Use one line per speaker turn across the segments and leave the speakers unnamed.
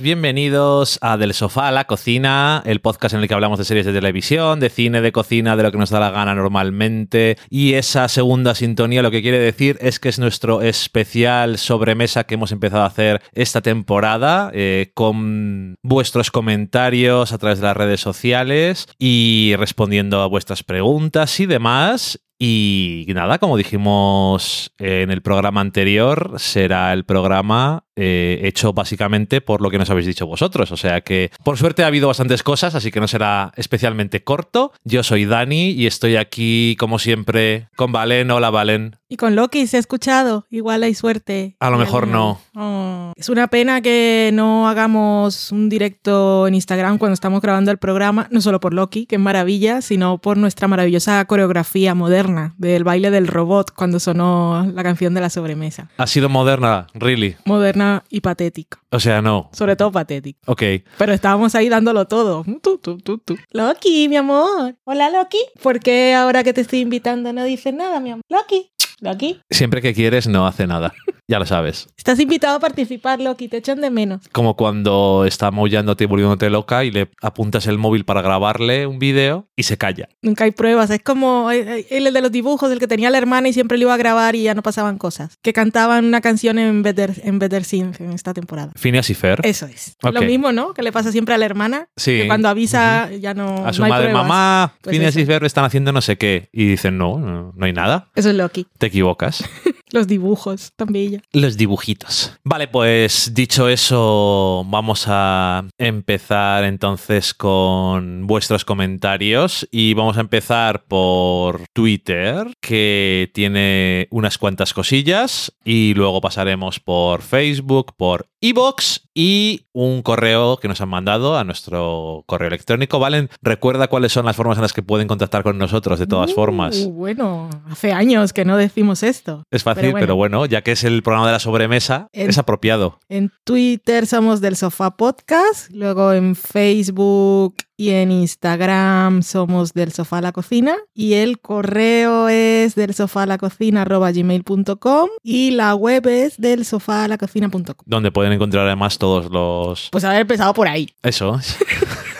bienvenidos a Del Sofá a la Cocina, el podcast en el que hablamos de series de televisión, de cine, de cocina, de lo que nos da la gana normalmente. Y esa segunda sintonía lo que quiere decir es que es nuestro especial sobremesa que hemos empezado a hacer esta temporada eh, con vuestros comentarios a través de las redes sociales y respondiendo a vuestras preguntas y demás. Y nada, como dijimos en el programa anterior, será el programa eh, hecho básicamente por lo que nos habéis dicho vosotros. O sea que, por suerte, ha habido bastantes cosas, así que no será especialmente corto. Yo soy Dani y estoy aquí, como siempre, con Valen. Hola, Valen.
Y con Loki se ha escuchado. Igual hay suerte.
A lo mejor no.
Oh. Es una pena que no hagamos un directo en Instagram cuando estamos grabando el programa, no solo por Loki, que es maravilla, sino por nuestra maravillosa coreografía moderna del baile del robot cuando sonó la canción de la sobremesa.
Ha sido moderna, really.
Moderna y patética.
O sea, no.
Sobre todo patética.
Ok.
Pero estábamos ahí dándolo todo. Tú, tú, tú, tú. Loki, mi amor. Hola, Loki. ¿Por qué ahora que te estoy invitando no dices nada, mi amor? Loki. Loki.
Siempre que quieres, no hace nada. Ya lo sabes.
Estás invitado a participar, Loki. Te echan de menos.
Como cuando está maullándote y volviéndote loca y le apuntas el móvil para grabarle un vídeo y se calla.
Nunca hay pruebas. Es como el el de los dibujos, el que tenía la hermana y siempre le iba a grabar y ya no pasaban cosas. Que cantaban una canción en Better, en Better Things en esta temporada.
Phineas y Fer.
Eso es. Lo mismo, ¿no? Que le pasa siempre a la hermana.
Sí.
Que cuando avisa ya no.
a su
no hay
madre,
pruebas.
mamá,
Pues
Phineas y
eso.
Fer están haciendo no sé qué. Y dicen, no, no, no hay nada.
Eso es Loki.
Te equivocas.
Los dibujos, tan bella.
Los dibujitos. Vale, pues dicho eso, vamos a empezar entonces con vuestros comentarios y vamos a empezar por Twitter, que tiene unas cuantas cosillas y luego pasaremos por Facebook, por Evox y un correo que nos han mandado a nuestro correo electrónico. Valen, recuerda cuáles son las formas en las que pueden contactar con nosotros de todas
Uh,
formas.
Bueno, hace años que no decimos esto.
Es fácil, pero bueno. ya que es el programa de la sobremesa,
En-
es apropiado.
En Twitter somos del Sofá Podcast, luego en Facebook y en Instagram somos del Sofá a la Cocina y el correo es del sofá a la cocina gmail.com y la web es del sofá a la cocina.com.
Donde pueden encontrar además todos los...
Pues haber empezado por ahí.
Eso.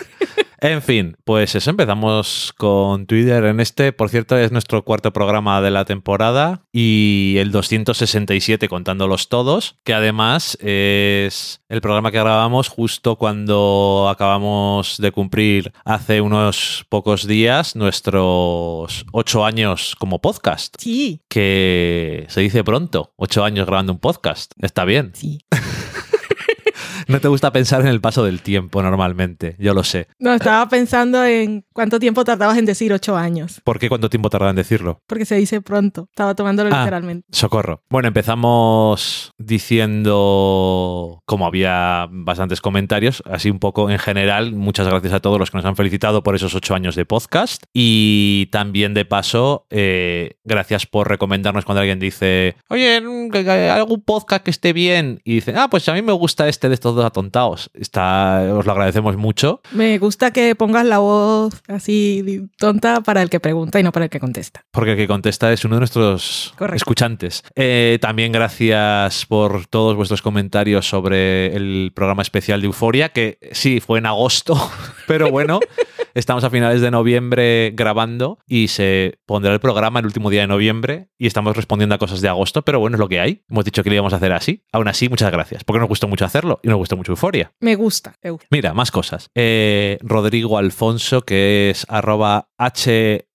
En fin, pues eso, empezamos con Twitter en este. Por cierto, es nuestro cuarto programa de la temporada y el 267 contándolos todos, que además es el programa que grabamos justo cuando acabamos de cumplir hace unos pocos días nuestros ocho años como podcast,
Sí,
que se dice pronto, ocho años grabando un podcast. Está bien.
sí.
No te gusta pensar en el paso del tiempo normalmente, yo lo sé.
No, estaba pensando en cuánto tiempo tardabas en decir ocho años,
¿Por qué cuánto tiempo tarda en decirlo?
porque se dice pronto. Estaba tomándolo
Ah.
literalmente.
Socorro. Bueno, empezamos diciendo, como había bastantes comentarios, así un poco en general, muchas gracias a todos los que nos han felicitado por esos ocho años de podcast. Y también de paso, eh, gracias por recomendarnos cuando alguien dice, oye, mm, algún podcast que esté bien. Y dice, ah, pues a mí me gusta este de estos dos atontados. Está, os lo agradecemos mucho.
Me gusta que pongas la voz así tonta para el que pregunta y no para el que contesta.
Porque el que contesta es uno de nuestros
Correcto.
escuchantes. Eh, también gracias por todos vuestros comentarios sobre el programa especial de Euforia, que sí, fue en agosto, pero bueno, estamos a finales de noviembre grabando y se pondrá el programa el último día de noviembre y estamos respondiendo a cosas de agosto, pero bueno, es lo que hay. Hemos dicho que lo íbamos a hacer así. Aún así, muchas gracias, porque nos gustó mucho hacerlo y nos gustó mucho Euforia.
Me gusta.
Mira, más cosas. Eh, Rodrigo Alfonso, que es arroba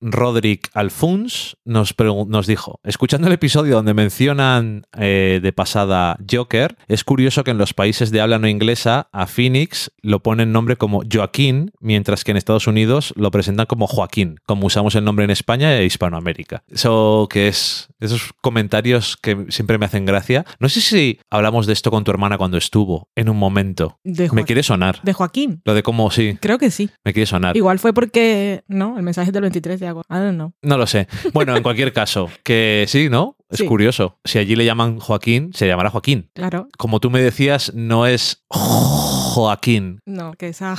hrodricalfons, nos, pregu- nos dijo, escuchando el episodio donde mencionan eh, de pasada Joker, es curioso que en los países de habla no inglesa a Phoenix lo ponen nombre como Joaquín, mientras que en Estados Unidos lo presentan como Joaquín, como usamos el nombre en España e Hispanoamérica. Eso que es esos comentarios que siempre me hacen gracia. No sé si hablamos de esto con tu hermana cuando estuvo en un momento.
De
Me quiere sonar.
De Joaquín.
Lo de cómo sí,
Creo que sí.
me quiere sonar.
Igual fue porque, no, el mensajes del 23 de agosto. I don't know.
No lo sé. Bueno, en cualquier caso, que sí, ¿no? Es
Sí.
curioso. Si allí le llaman Joaquín, se llamará Joaquín.
Claro.
Como tú me decías, no es Joaquín.
No, que esa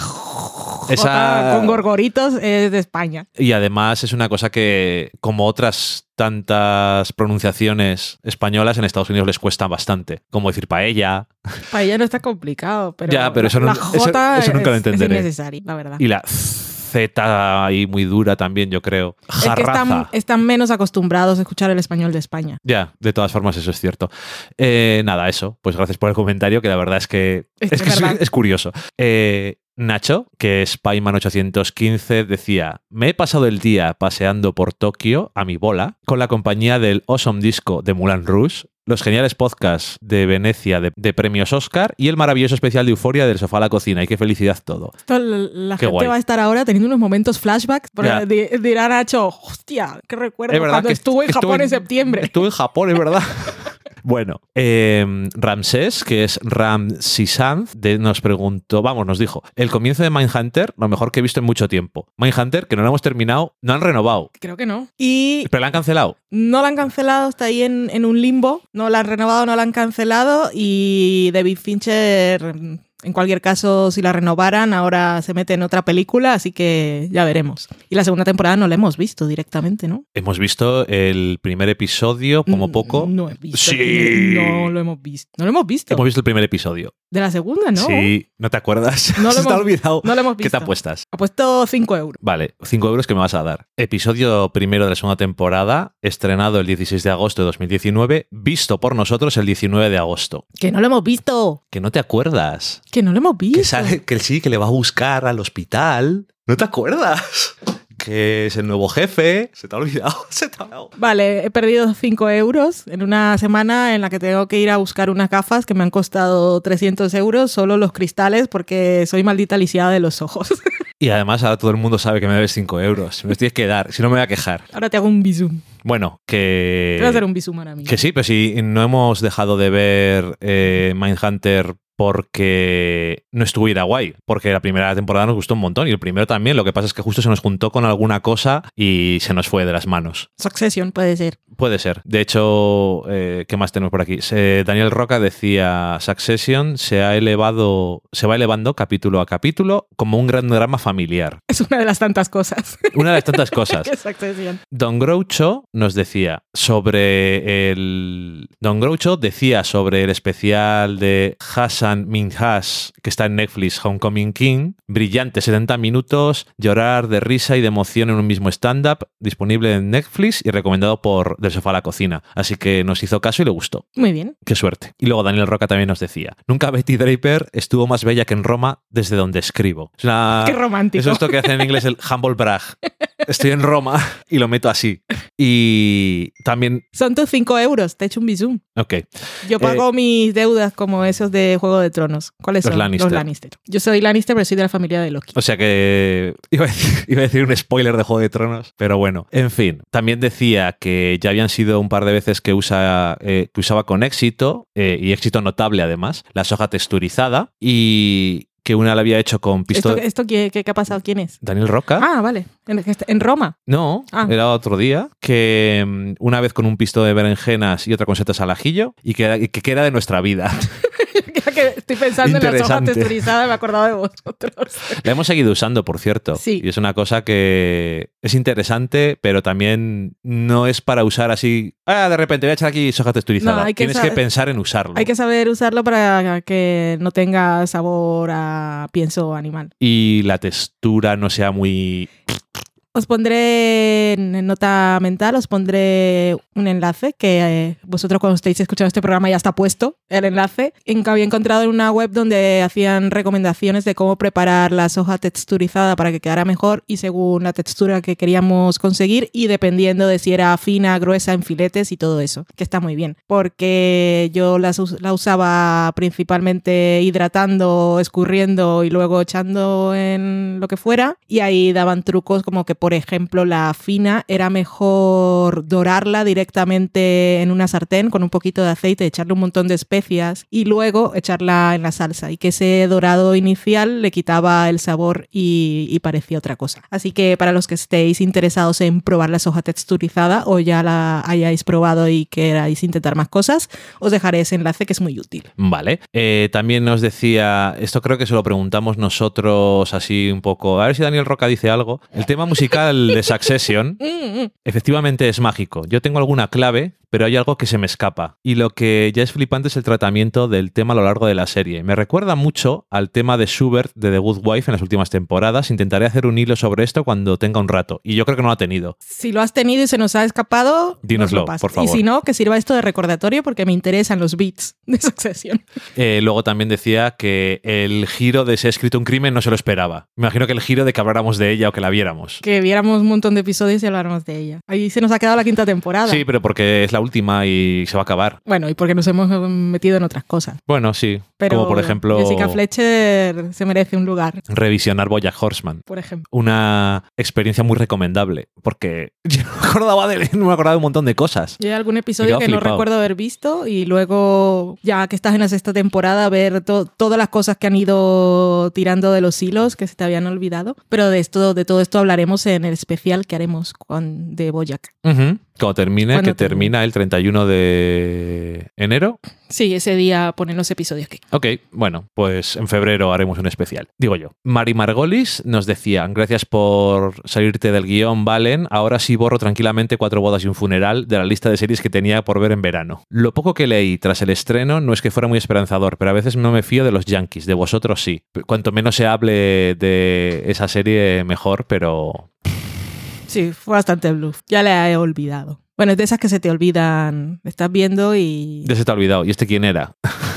Esa-
con gorgoritos es de España.
Y además es una cosa que, como otras tantas pronunciaciones españolas, en Estados Unidos les cuesta bastante. Como decir paella
Para ella no está complicado, pero,
Ya, pero
la-
eso no-
la
eso-
J
eso nunca lo entenderé.
Es innecesario, la verdad.
y la Z ahí muy dura también, yo creo.
es que están, están menos acostumbrados a escuchar el español de España.
Ya, de todas formas, eso es cierto. Eh, nada, eso. Pues gracias por el comentario, que la verdad es que
Es
es,
que
que es,
verdad.
es curioso. Eh, Nacho, que es Paiman815, decía: Me he pasado el día paseando por Tokio a mi bola con la compañía del Awesome Disco de Mulan Rouge. Los geniales podcasts de Venecia de, de premios Oscar y el maravilloso especial de Euforia del sofá a la cocina. Y qué felicidad todo.
Esto, la
Qué
gente
guay.
va a estar ahora teniendo unos momentos flashbacks. Dirá Nacho, hostia, qué recuerdo
Es verdad
cuando
que
estuve en
estuve
Japón en, septiembre.
Estuve en Japón, es verdad. Bueno, eh, Ramsés, que es Ram Sisanth, de- nos preguntó, vamos, nos dijo, el comienzo de Mindhunter, lo mejor que he visto en mucho tiempo. Mindhunter, que no lo hemos terminado, no han renovado,
Creo que no. Y
pero la han cancelado.
no la han cancelado, está ahí en, en un limbo. No la han renovado, no la han cancelado. Y David Fincher, en cualquier caso, si la renovaran, ahora se mete en otra película, así que ya veremos. Y la segunda temporada no la hemos visto directamente, ¿no?
Hemos visto el primer episodio, como
Mm,
poco.
No he visto.
Sí.
No lo hemos visto. No lo hemos visto.
Hemos visto el primer episodio.
De la segunda, ¿no?
Sí, ¿no te acuerdas?
No lo
te
hemos-
olvidado.
No lo hemos
¿Qué
visto.
te apuestas?
Ha puesto 5 euros.
Vale, 5 euros que me vas a dar. Episodio primero de la segunda temporada, estrenado el 16 de agosto de 2019, visto por nosotros el 19 de agosto.
Que no lo hemos visto.
Que no te acuerdas.
Que no lo hemos visto.
Que sale, que sí, que le va a buscar al hospital. ¿No te acuerdas? Que es el nuevo jefe. Se te ha olvidado. Se te ha olvidado.
Vale, he perdido 5 euros en una semana en la que tengo que ir a buscar unas gafas que me han costado 300 euros, solo los cristales, porque soy maldita lisiada de los ojos.
Y además ahora todo el mundo sabe que me debes 5 euros. Me los tienes que dar, si no me voy a quejar.
Ahora te hago un bisum.
Bueno, que...
Te voy a hacer un bisum ahora mismo.
Que sí, pero si no hemos dejado de ver eh, Mindhunter porque no estuviera guay, porque la primera temporada nos gustó un montón y el primero también, lo que pasa es que justo se nos juntó con alguna cosa y se nos fue de las manos.
Succession puede ser.
Puede ser. De hecho, eh, ¿qué más tenemos por aquí? Daniel Roca decía, Succession se ha elevado, se va elevando capítulo a capítulo como un gran drama familiar.
Es una de las tantas cosas
Una de las tantas cosas.
Succession.
Don Groucho nos decía sobre el. Don Groucho decía sobre el especial de Hassan Minhas que está en Netflix, Homecoming King. Brillante, 70 minutos, llorar de risa y de emoción en un mismo stand-up, disponible en Netflix y recomendado por Del Sofá a la Cocina. Así que nos hizo caso y le gustó.
Muy bien.
Qué suerte. Y luego Daniel Roca también nos decía: Nunca Betty Draper estuvo más bella que en Roma desde donde escribo. Es una-
Qué romántico.
eso es esto que hacen en inglés el humble brag. Estoy en Roma y lo meto así. Y también,
Son tus 5 euros, te he hecho un bisum.
ok,
Yo pago mis deudas como esos de Juego de Tronos. ¿Cuáles
Los
son?
Lannister.
Los Lannister. Yo soy Lannister, pero soy de la familia de Loki.
o sea que iba a, decir, iba a decir un spoiler de Juego de Tronos, pero bueno, en fin, también decía que ya habían sido un par de veces que, usa, eh, que usaba con éxito, eh, y éxito notable además, la soja texturizada y que una la había hecho con
¿Esto,
pistola...
esto qué, qué- qué ha pasado? ¿Quién es?
Daniel Roca.
Ah, vale. En, en Roma.
No,
Ah.
era otro día, que mm, una vez con un pisto de berenjenas y otra con setas al ajillo, y que, que era de nuestra vida.
Ya que estoy pensando en la soja
Interesante.
texturizada, me he acordado de vosotros.
La hemos seguido usando, por cierto.
Sí.
Y es una cosa que es interesante, pero también no es para usar así. Ah, de repente voy a echar aquí soja texturizada.
No, hay que
Tienes que pensar en usarlo.
Hay que saber usarlo para que no tenga sabor a pienso animal.
Y la textura no sea muy.
Os pondré en nota mental, os pondré un enlace que eh, vosotros cuando estéis escuchando este programa ya está puesto el enlace. En que había encontrado en una web donde hacían recomendaciones de cómo preparar la soja texturizada para que quedara mejor y según la textura que queríamos conseguir y dependiendo de si era fina, gruesa, en filetes y todo eso, que está muy bien, porque yo us- la usaba principalmente hidratando, escurriendo y luego echando en lo que fuera y ahí daban trucos como que por ejemplo, la fina era mejor dorarla directamente en una sartén con un poquito de aceite, echarle un montón de especias y luego echarla en la salsa y que ese dorado inicial le quitaba el sabor y, parecía otra cosa. Así que para los que estéis interesados en probar la soja texturizada o ya la hayáis probado y queráis intentar más cosas, os dejaré ese enlace que es muy útil.
Vale. Eh, también nos decía, esto creo que se lo preguntamos nosotros así un poco, a ver si Daniel Roca dice algo. El tema musical de Succession
Mm, mm.
efectivamente es mágico. Yo tengo alguna clave, pero hay algo que se me escapa. Y lo que ya es flipante es el tratamiento del tema a lo largo de la serie. Me recuerda mucho al tema de Schubert de The Good Wife en las últimas temporadas. Intentaré hacer un hilo sobre esto cuando tenga un rato. Y yo creo que no lo ha tenido.
Si lo has tenido y se nos ha escapado,
Dínoslo, por favor.
Y si no, que sirva esto de recordatorio porque me interesan los beats de Succession.
Eh, luego también decía que el giro de se ha escrito un crimen no se lo esperaba. Me imagino que el giro de que habláramos de ella o que la viéramos.
Que viéramos un montón de episodios y habláramos de ella. Ahí se nos ha quedado la quinta temporada.
Sí, pero porque es la última y se va a acabar.
Bueno, y porque nos hemos metido en otras cosas.
Bueno, sí.
Pero
Como por ejemplo
Jessica Fletcher se merece un lugar,
revisionar Bojack Horseman.
por ejemplo.
Una experiencia muy recomendable. Porque yo no me acordaba de, no me acordaba de un montón de cosas.
Yo hay algún episodio que no
flipado.
recuerdo haber visto y luego, ya que estás en la sexta temporada, ver to- todas las cosas que han ido tirando de los hilos que se te habían olvidado. Pero de esto, de todo esto hablaremos en el especial que haremos con, de Boyac.
Ujú. Cuando termine,
Cuando
que termina el 31 de enero.
Sí, ese día ponen los episodios que.
Ok, bueno, pues en febrero haremos un especial. Digo yo. Mari Margolis nos decía, gracias por salirte del guion, Valen. Ahora sí borro tranquilamente cuatro bodas y un funeral de la lista de series que tenía por ver en verano. Lo poco que leí tras el estreno no es que fuera muy esperanzador, pero a veces no me fío de los yankees, de vosotros sí. Cuanto menos se hable de esa serie, mejor, pero
Sí, fue bastante bluff. Ya la he olvidado. Bueno, es de esas que se te olvidan. Estás viendo y.
Ya se te ha olvidado. ¿Y este quién era?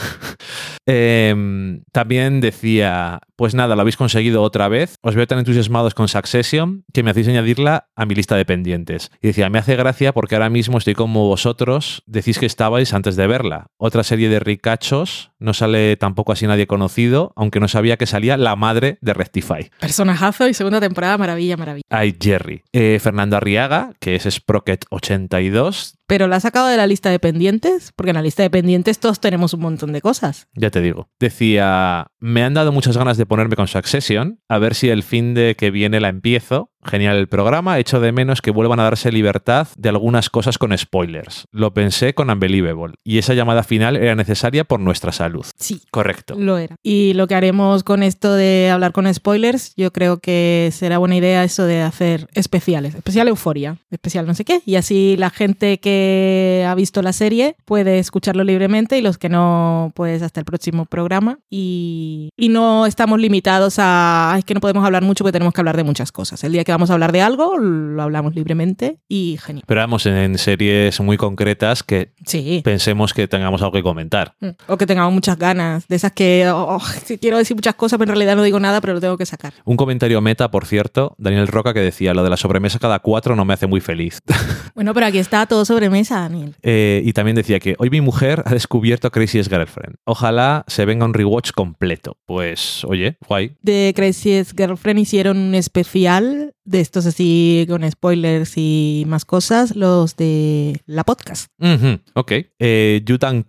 Em, también decía, pues nada, lo habéis conseguido otra vez. Os veo tan entusiasmados con Succession que me hacéis añadirla a mi lista de pendientes. Y decía, me hace gracia porque ahora mismo estoy como vosotros decís que estabais antes de verla. Otra serie de ricachos, no sale tampoco así nadie conocido, aunque no sabía que salía la madre de Rectify.
Personajazo y segunda temporada, maravilla, maravilla.
Ay, Jerry. Eh, Fernando Arriaga, que es Sprocket82,
Pero la ha sacado de la lista de pendientes, porque en la lista de pendientes todos tenemos un montón de cosas.
Ya te digo. Decía, me han dado muchas ganas de ponerme con Succession, a ver si el fin de que viene la empiezo. Genial el programa, echo de menos que vuelvan a darse libertad de algunas cosas con spoilers. Lo pensé con Unbelievable, y esa llamada final era necesaria por nuestra salud.
Sí.
Correcto.
Lo era. Y lo que haremos con esto de hablar con spoilers, yo creo que será buena idea eso de hacer especiales. Especial euforia, especial no sé qué. Y así la gente que ha visto la serie puede escucharlo libremente y los que no, pues hasta el próximo programa. Y, y no estamos limitados a, "Ay, es que no podemos hablar mucho porque tenemos que hablar de muchas cosas. El día que vamos a hablar de algo, lo hablamos libremente y genial.
Pero vamos en series muy concretas que
Sí.
pensemos que tengamos algo que comentar.
Mm. O que tengamos muchas ganas, de esas que oh, sí quiero decir muchas cosas, pero en realidad no digo nada, pero lo tengo que sacar.
Un comentario meta, por cierto, Daniel Roca, que decía, lo de la sobremesa cada cuatro no me hace muy feliz.
Bueno, pero aquí está todo sobre mesa, Daniel.
Eh, y también decía que hoy mi mujer ha descubierto Crazy's Girlfriend. Ojalá se venga un rewatch completo. Pues, oye, guay.
De Crazy's Girlfriend hicieron un especial de estos así con spoilers y más cosas, los de la podcast.
Ujú, ok. Eh, Yutan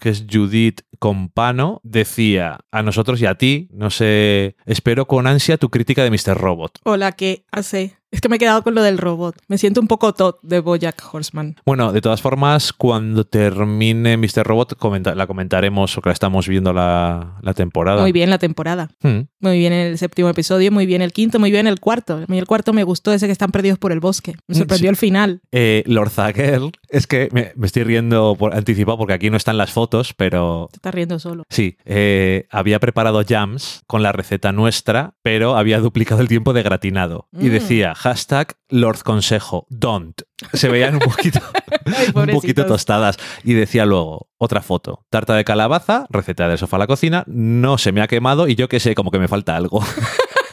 que es Judith Compano, decía a nosotros y a ti, no sé, espero con ansia tu crítica de Mr. Robot.
O la que hace. Es que me he quedado con lo del robot. Me siento un poco tot de Bojack Horseman.
Bueno, de todas formas, cuando termine Mr. Robot, comenta- la comentaremos, porque la estamos viendo la, la temporada.
Muy bien la temporada.
Hmm.
Muy bien el séptimo episodio, muy bien el quinto, muy bien el cuarto. A mí el cuarto me gustó ese que están perdidos por el bosque. Me sorprendió
Sí.
el final.
Eh, Lord Zagel, es que me, me estoy riendo por anticipado porque aquí no están las fotos, pero
Te estás riendo solo.
Sí, eh, había preparado jams con la receta nuestra, pero había duplicado el tiempo de gratinado. Y
Mm.
decía, hashtag Lord Consejo, don't. Se veían un poquito,
Ay,
un poquito tostadas. Y decía luego, otra foto, tarta de calabaza, receta del sofá a la cocina, no se me ha quemado y yo que sé, como que me falta algo.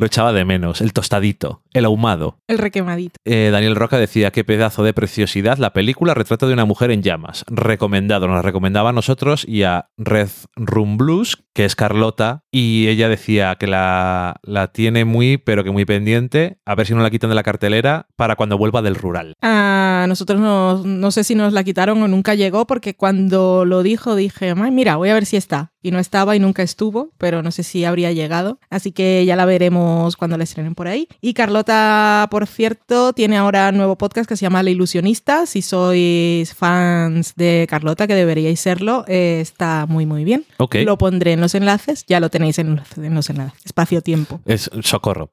Lo echaba de menos. El tostadito, el ahumado.
El requemadito.
Eh, Daniel Roca decía qué pedazo de preciosidad la película Retrato de una mujer en llamas. Recomendado, nos la recomendaba a nosotros y a Red Room Blues, que es Carlota, y ella decía que la, la tiene muy, pero que muy pendiente, a ver si no la quitan de la cartelera para cuando vuelva del rural.
A nosotros no, no sé si nos la quitaron o nunca llegó, porque cuando lo dijo dije, "Ay, mira, voy a ver si está. Y no estaba y nunca estuvo, pero no sé si habría llegado. Así que ya la veremos cuando la estrenen por ahí. Y Carlota, por cierto, tiene ahora un nuevo podcast que se llama La Ilusionista. Si sois fans de Carlota, que deberíais serlo, eh, está muy, muy bien. Lo pondré en los enlaces, ya lo tenéis en, los- en los enlaces. Espacio-tiempo.
Es socorro.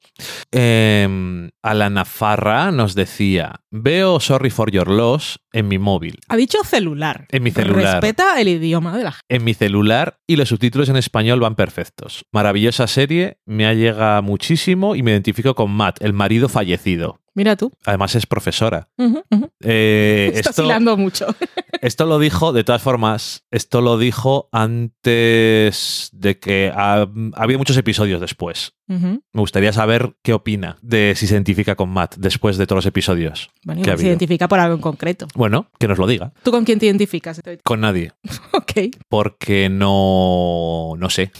Eh, Alana Farra nos decía: Veo Sorry for Your Loss en mi móvil.
Ha dicho celular.
En mi celular.
Respeta el idioma de la gente.
En mi celular y los subtítulos en español van perfectos. Maravillosa serie, me ha llegado muchísimo y me identifico con Matt, el marido fallecido.
Mira tú.
Además es profesora. Eh,
Está
esto,
mucho.
esto lo dijo, de todas formas, esto lo dijo antes de que ha, había muchos episodios después. Me gustaría saber qué opina de si se identifica con Matt después de todos los episodios.
Bueno,
que ha
igual se
habido.
identifica por algo en concreto.
Bueno, que nos lo diga.
¿Tú con quién te identificas?
Con nadie.
ok.
Porque no. No sé.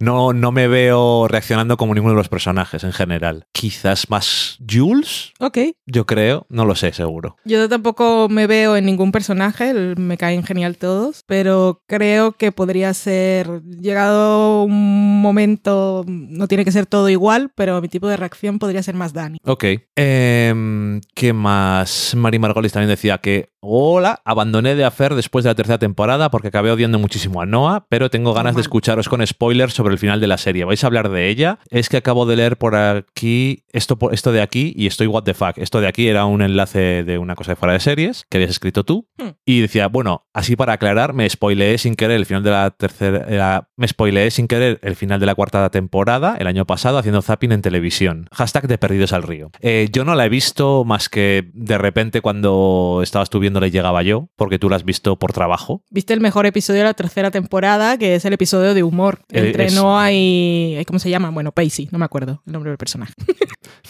No, no me veo reaccionando como ninguno de los personajes en general. Quizás más Jules,
Ok.
yo creo. No lo sé, seguro.
Yo tampoco me veo en ningún personaje, me caen genial todos, pero creo que podría ser, llegado un momento, no tiene que ser todo igual, pero mi tipo de reacción podría ser más Dani.
Ok. Em, ¿Qué más? Mari Margolis también decía que, hola, abandoné de hacer después de la tercera temporada porque acabé odiando muchísimo a Noah, pero tengo ganas de escucharos con spoilers sobre el final de la serie. ¿Vais a hablar de ella? Es que acabo de leer por aquí esto, esto de aquí y estoy what the fuck. Esto de aquí era un enlace de una cosa de fuera de series que habías escrito tú
Hmm.
y decía, bueno, así para aclarar, me spoileé sin querer el final de la tercera, era- me spoileé sin querer el final de la cuarta temporada el año pasado haciendo zapping en televisión. Hashtag de Perdidos al Río. Eh, yo no la he visto más que de repente cuando estabas tú viéndola y llegaba yo, porque tú la has visto por trabajo.
¿Viste el mejor episodio de la tercera temporada, que es el episodio de humor?
Eh,
Entre
es-
Noah y... ¿Cómo se llama? Bueno, Pacey, no me acuerdo el nombre del personaje.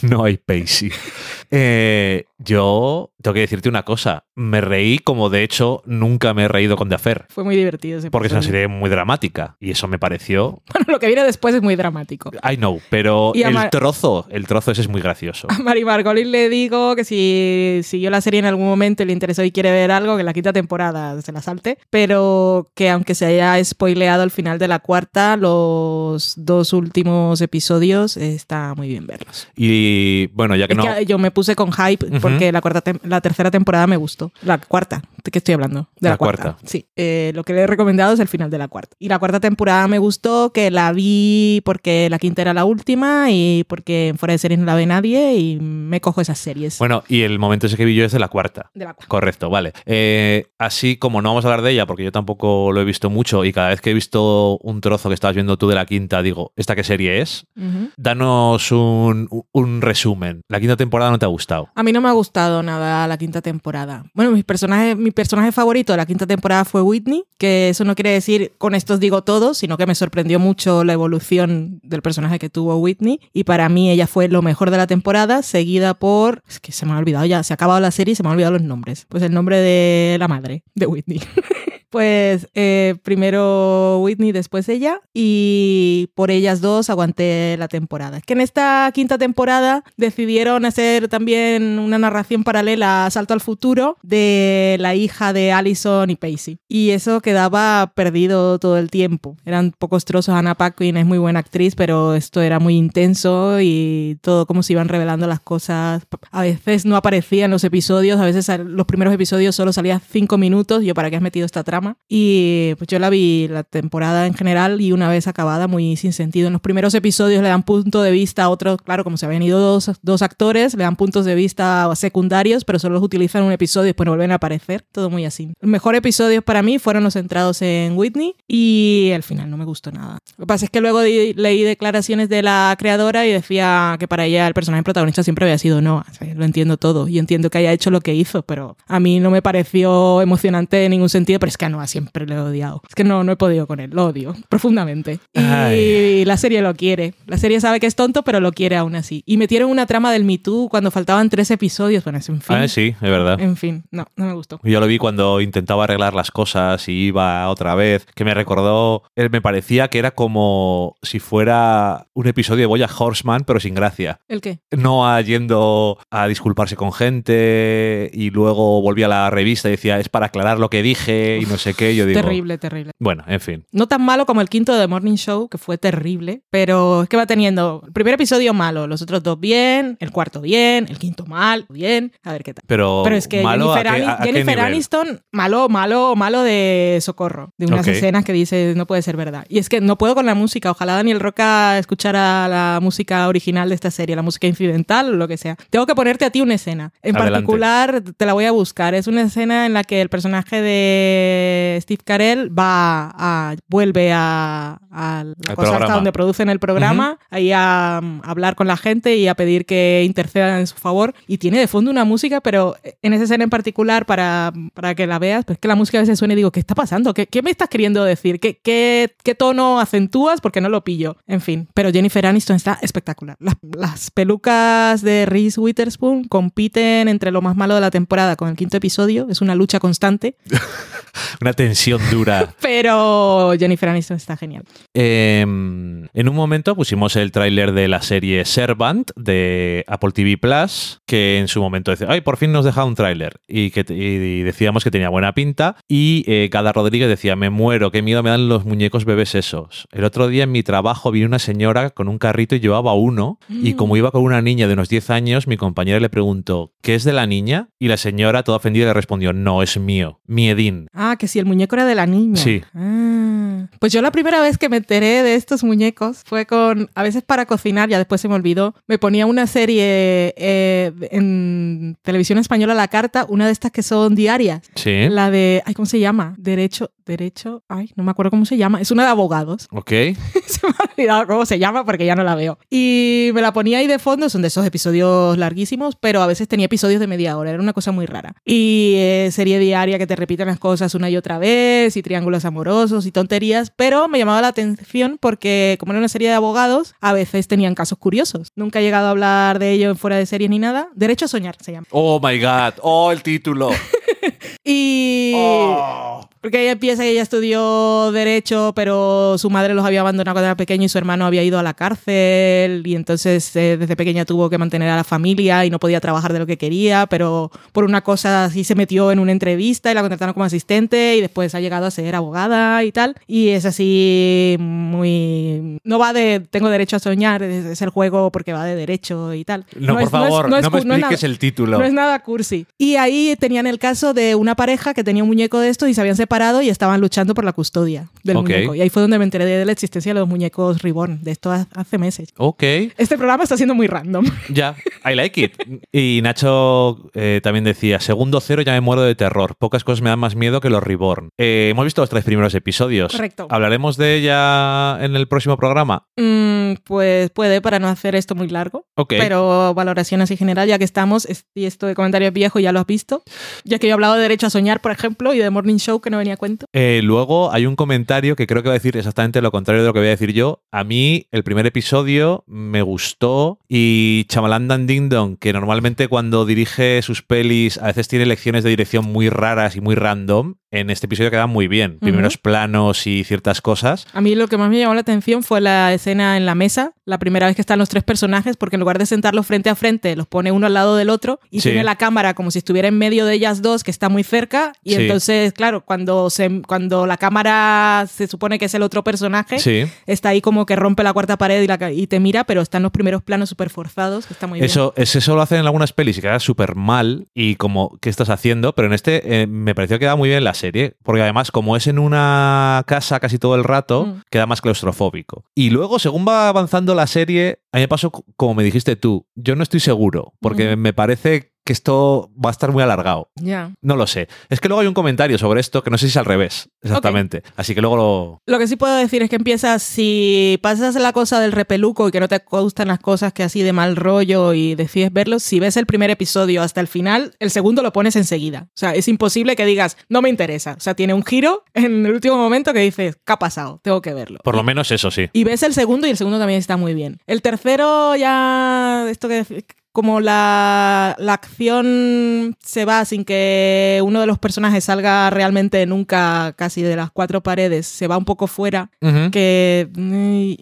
No hay Pacey. Eh, yo tengo que decirte una cosa. Me reí como de hecho nunca me he reído con The Affair.
Fue muy divertido ese
Porque es una serie muy dramática. Y eso me pareció.
Bueno, lo que viene después es muy dramático.
I know, pero
Y
el
Mar-
trozo, el trozo ese es muy gracioso.
A Mari Margolin le digo que si siguió la serie en algún momento y le interesó y quiere ver algo, que la quinta temporada se la salte, pero que aunque se haya spoileado al final de la cuarta, los dos últimos episodios está muy bien verlos.
Y bueno, ya que
Es
no.
que yo me puse con hype porque la, cuarta la tercera temporada me gustó. La cuarta, ¿de qué estoy hablando? De la,
La
cuarta.
cuarta.
Sí, eh, lo que le he recomendado es el final de la cuarta. Y la cuarta temporada me gustó, que la vi porque la quinta era la última y porque fuera de series no la ve nadie y me cojo esas series.
Bueno, y el momento ese que vi yo es de la cuarta.
de la cuarta.
Correcto, vale. Eh, así como no vamos a hablar de ella, porque yo tampoco lo he visto mucho, y cada vez que he visto un trozo que estabas viendo tú de la quinta, digo, ¿esta qué serie es?
Ujú.
Danos un, un resumen. La quinta temporada no te ha gustado.
A mí no me ha gustado nada la quinta temporada. Bueno, mis personajes, mi personaje favorito de la quinta temporada fue Whitney, que eso no quiere decir con esto os digo todo, sino que me sorprendió mucho la evolución del personaje que tuvo Whitney. Y para mí ella fue lo mejor de la temporada, seguida por... Es que se me ha olvidado ya, se ha acabado la serie y se me han olvidado los nombres. Pues el nombre de la madre de Whitney. Pues eh, primero Whitney, después ella, y por ellas dos aguanté la temporada. Que en esta quinta temporada decidieron hacer también una narración paralela a Salto al Futuro de la hija de Allison y Pacey. Y eso quedaba perdido todo el tiempo. Eran pocos trozos. Anna Paquin es muy buena actriz, pero esto era muy intenso y todo como se iban revelando las cosas. A veces no aparecía en los episodios, a veces los primeros episodios solo salía cinco minutos. Yo, ¿para qué has metido esta trama? Y pues yo la vi la temporada en general y una vez acabada muy sin sentido. En los primeros episodios le dan punto de vista a otros, claro, como se habían ido dos, dos actores, le dan puntos de vista secundarios, pero solo los utilizan un episodio y después no vuelven a aparecer. Todo muy así. Los mejores episodios para mí fueron los centrados en Whitney y al final no me gustó nada. Lo que pasa es que luego di- leí declaraciones de la creadora y decía que para ella el personaje protagonista siempre había sido Noah. O sea, lo entiendo todo y entiendo que haya hecho lo que hizo, pero a mí no me pareció emocionante en ningún sentido, pero es que a Noah siempre lo he odiado. Es que no, no he podido con él, lo odio profundamente. Y la serie lo quiere. La serie sabe que es tonto, pero lo quiere aún así. Y metieron una trama del Me Too cuando faltaban tres episodios. Bueno, es en fin.
Ah, sí, es verdad.
En fin, no, no me gustó.
Yo lo vi cuando intentaba arreglar las cosas y iba otra vez, que me recordó, eh, me parecía que era como si fuera un episodio de Boya Horseman, pero sin gracia.
¿El qué?
No yendo a disculparse con gente y luego volvía a la revista y decía, es para aclarar lo que dije y no sé qué. Yo digo,
Terrible, terrible.
Bueno, en fin.
No tan malo como el quinto de The Morning Show, que fue terrible, pero es que va teniendo el primer episodio malo, los otros dos bien, el cuarto bien, el quinto mal, bien, a ver qué tal.
Pero,
Pero es que
malo, ¿a
Jennifer,
qué- a- a qué
Jennifer
nivel?
Aniston, malo, malo, malo de socorro. De unas escenas que dice, no puede ser verdad. Y es que no puedo con la música. Ojalá Daniel Roca escuchara la música original de esta serie, la música incidental o lo que sea. Tengo que ponerte a ti una escena. En
Adelante.
particular, te la voy a buscar. Es una escena en la que el personaje de Steve Carell va a, vuelve a, a la cosa
programa.
donde producen el programa, ahí a, um, hablar con la gente y a pedir que intercedan en su favor. Y tiene de fondo una música, pero en esa escena en particular, para, para que la veas, pues que la música a veces suena y digo, ¿qué está pasando? ¿Qué, qué me estás queriendo decir? ¿Qué, qué, qué tono acentúas? Porque no lo pillo. En fin, pero Jennifer Aniston está espectacular. Las, las pelucas de Reese Witherspoon compiten entre lo más malo de la temporada con el quinto episodio. Es una lucha constante,
Una tensión dura.
pero Jennifer Aniston está genial.
Eh, en un momento pusimos el tráiler de la serie Servant de Apple TV Plus, que en su momento decía, ay, por fin nos deja un tráiler. Y, que te- y decíamos que tenía buena pinta. Y eh, Gada Rodríguez decía, me muero, qué miedo me dan los muñecos bebés esos. El otro día en mi trabajo vi una señora con un carrito y llevaba uno. Y como iba con una niña de unos 10 años, mi compañera le preguntó, ¿qué es de la niña? Y la señora, toda ofendida, le respondió, no, es mío, miedín.
Ah, que si el muñeco era de la niña.
Sí.
Ah. Pues yo la primera vez que me enteré de estos muñecos fue con, a veces para cocinar, ya después se me olvidó, me ponía una serie eh, en televisión española la carta, una de estas que son diarias.
Sí.
La de, ay, ¿cómo se llama? Derecho, derecho, ay, no me acuerdo cómo se llama. Es una de abogados.
Ok.
se me ha olvidado cómo se llama porque ya no la veo. Y me la ponía ahí de fondo, son de esos episodios larguísimos, pero a veces tenía episodios de media hora, era una cosa muy rara. Y eh, serie diaria que te repiten las cosas una y otra vez, y triángulos amorosos y tonterías, pero me llamaba la atención porque como era una serie de abogados, a veces tenían casos curiosos. Nunca he llegado a hablar de ello en fuera de series ni nada. Derecho a soñar se llama.
Oh my god. Oh, el título.
Y...
Oh.
Porque ella empieza que ella estudió Derecho, pero su madre los había abandonado cuando era pequeño y su hermano había ido a la cárcel. Y entonces eh, desde pequeña tuvo que mantener a la familia y no podía trabajar de lo que quería, pero por una cosa así se metió en una entrevista y la contrataron como asistente y después ha llegado a ser abogada y tal. Y es así muy. No va de tengo derecho a soñar, es, es el juego porque va de derecho y tal.
No, por
es-
favor, no,
es
me
cu- no es
expliques el título.
no es nada cursi. Y ahí tenían el caso de una pareja que tenía un muñeco de estos y se habían separado y estaban luchando por la custodia del muñeco. Y ahí fue donde me enteré de la existencia de los muñecos Reborn, de esto ha- hace meses.
Ok,
Este programa está siendo muy random.
ya, I like it. Y Nacho eh, también decía, segundo cero ya me muero de terror. Pocas cosas me dan más miedo que los Reborn. Eh, hemos visto los tres primeros episodios.
Correcto.
¿Hablaremos de ella en el próximo programa?
Mm, pues puede, para no hacer esto muy largo. Pero valoración así general, ya que estamos, es- y esto de comentarios viejos ya lo has visto. Ya que yo he hablado de Derecho a Soñar, por ejemplo, y de Morning Show, que no venía a cuento.
Eh, luego hay un comentario que creo que va a decir exactamente lo contrario de lo que voy a decir yo. A mí el primer episodio me gustó y Chamalandan Ding Dong, que normalmente cuando dirige sus pelis a veces tiene lecciones de dirección muy raras y muy random, en este episodio quedan muy bien. Primeros planos y ciertas cosas.
A mí lo que más me llamó la atención fue la escena en la mesa, la primera vez que están los tres personajes, porque en lugar de sentarlos frente a frente, los pone uno al lado del otro y
Sí.
tiene la cámara como si estuviera en medio de ellas dos, que está muy cerca. Y
Sí.
entonces, claro, cuando, se, cuando la cámara se supone que es el otro personaje,
Sí.
está ahí como que rompe la cuarta pared y, la ca- y te mira, pero están los primeros planos súper forzados, que está muy bien.
Eso, es- eso lo hacen en algunas pelis y queda súper mal y como, ¿qué estás haciendo? Pero en este eh, me pareció que queda muy bien la serie, porque además como es en una casa casi todo el rato,
Mm.
queda más claustrofóbico. Y luego, según va avanzando la serie, a mí me pasó como me dijiste tú, yo no estoy seguro, porque
Mm.
me parece que esto va a estar muy alargado.
Ya.
No lo sé. Es que luego hay un comentario sobre esto que no sé si es al revés, exactamente. Así que luego lo...
Lo que sí puedo decir es que empiezas, si pasas la cosa del repeluco y que no te gustan las cosas que así de mal rollo y decides verlo, si ves el primer episodio hasta el final, el segundo lo pones enseguida. O sea, es imposible que digas, no me interesa. O sea, tiene un giro en el último momento que dices, ¿qué ha pasado? Tengo que verlo.
Por lo menos eso sí.
Y ves el segundo y el segundo también está muy bien. El tercero ya, esto que como la, la, acción se va sin que uno de los personajes salga realmente nunca casi de las cuatro paredes, se va un poco fuera, que mm,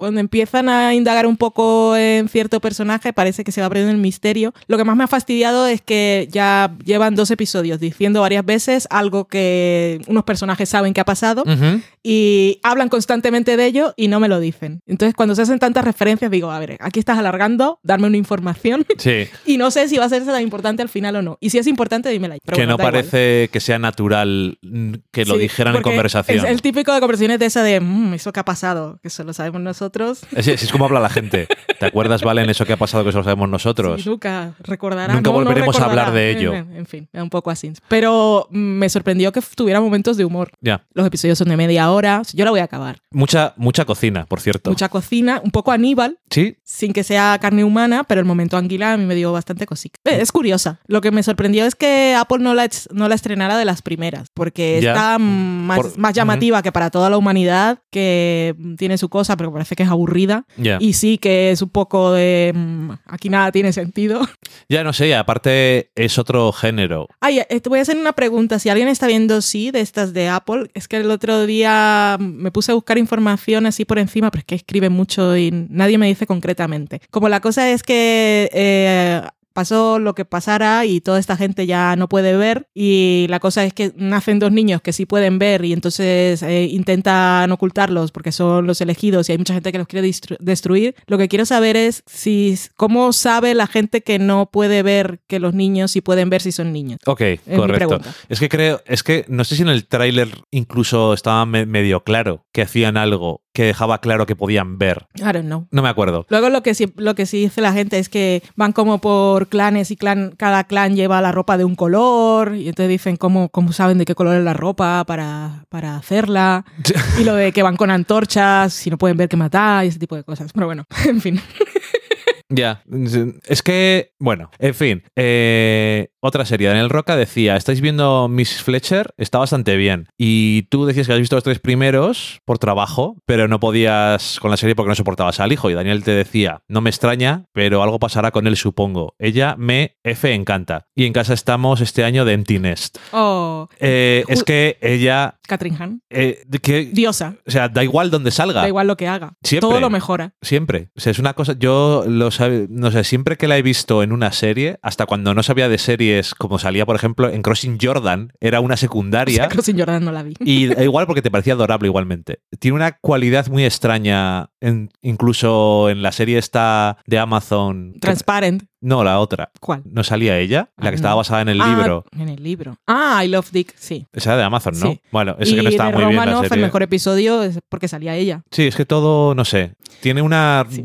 cuando empiezan a indagar un poco en cierto personaje parece que se va perdiendo el misterio. Lo que más me ha fastidiado es que ya llevan dos episodios diciendo varias veces algo que unos personajes saben que ha pasado
Ujú.
y hablan constantemente de ello y no me lo dicen. Entonces, cuando se hacen tantas referencias, digo, a ver, aquí estás alargando, darme una información
Sí.
y no sé si va a ser tan importante al final o no. Y si es importante, dímela. Pero
que
bueno,
no
da igual.
parece que sea natural que lo
Sí,
dijeran en conversación.
Es el típico de conversaciones de esa de, "Mm, eso que ha pasado, que solo sabemos nosotros.
Así, así es como habla la gente. ¿Te acuerdas, Valen, eso que ha pasado que solo sabemos nosotros?
Sí, nunca recordará.
Nunca
no, no
volveremos a hablar de ello.
En, fin, un poco así. Pero me sorprendió que tuviera momentos de humor.
Ya.
Los episodios son de media hora. Yo la voy a acabar.
Mucha, mucha cocina, por cierto.
Mucha cocina, un poco Aníbal,
Sí,
sin que sea carne humana, pero el momento anguila a mí me dio bastante cosica. Eh, Es curiosa. Lo que me sorprendió es que Apple no la, no la estrenara de las primeras, porque está más,
Por-
más llamativa que para toda la humanidad, que tiene su cosa, pero parece que es aburrida. Y sí que es un poco de... mm, aquí nada tiene sentido.
Ya no sé, aparte es otro género.
Ay, eh, te voy a hacer una pregunta. Si alguien está viendo sí de estas de Apple, es que el otro día me puse a buscar información así por encima, pero es que escriben mucho y nadie me dice concretamente. Como la cosa es que eh, pasó lo que pasara y toda esta gente ya no puede ver y la cosa es que nacen dos niños que sí pueden ver y entonces eh, intentan ocultarlos porque son los elegidos y hay mucha gente que los quiere destruir. Lo que quiero saber es si cómo sabe la gente que no puede ver que los niños sí pueden ver si son niños.
Ok, correcto. Es que creo, es que no sé si en el tráiler incluso estaba me- medio claro que hacían algo que dejaba claro que podían ver.
I don't know.
No me acuerdo.
Luego lo que, sí, lo que sí dice la gente es que van como por clanes y clan, cada clan lleva la ropa de un color y entonces dicen cómo, cómo saben de qué color es la ropa para, para hacerla y lo de que van con antorchas si no pueden ver que matar y ese tipo de cosas. Pero bueno, en fin.
Ya, es que, bueno, en fin, eh, otra serie. Daniel Roca decía, estáis viendo Miss Fletcher, está bastante bien. Y tú decías que has visto los tres primeros por trabajo, pero no podías con la serie porque no soportabas al hijo. Y Daniel te decía, no me extraña, pero algo pasará con él, supongo. Ella me F encanta. Y en casa estamos este año de Empty Nest.
Oh,
Eh, es que ella...
Catherine Hahn.
eh, que,
Diosa.
o sea, da igual donde salga.
Da igual lo que haga.
Siempre.
Todo lo mejora.
Siempre. O sea, es una cosa. Yo lo sab- no sé, siempre que la he visto en una serie, hasta cuando no sabía de series, como salía, por ejemplo, en Crossing Jordan, era una secundaria.
Crossing Jordan no la vi.
Y igual porque te parecía adorable igualmente. Tiene una cualidad muy extraña, en- incluso en la serie esta de Amazon.
Transparent.
No, la otra.
¿Cuál?
¿No salía ella? La
Ah,
que estaba
no.
basada en el
Ah,
libro.
En el libro. Ah, I Love Dick, sí.
Esa de Amazon, ¿no?
Sí.
Bueno, ese
y
que no estaba
de
muy bien la
Romanoff, el
serie.
mejor episodio es porque salía ella.
Sí, es que todo, no sé, tiene una
Sí.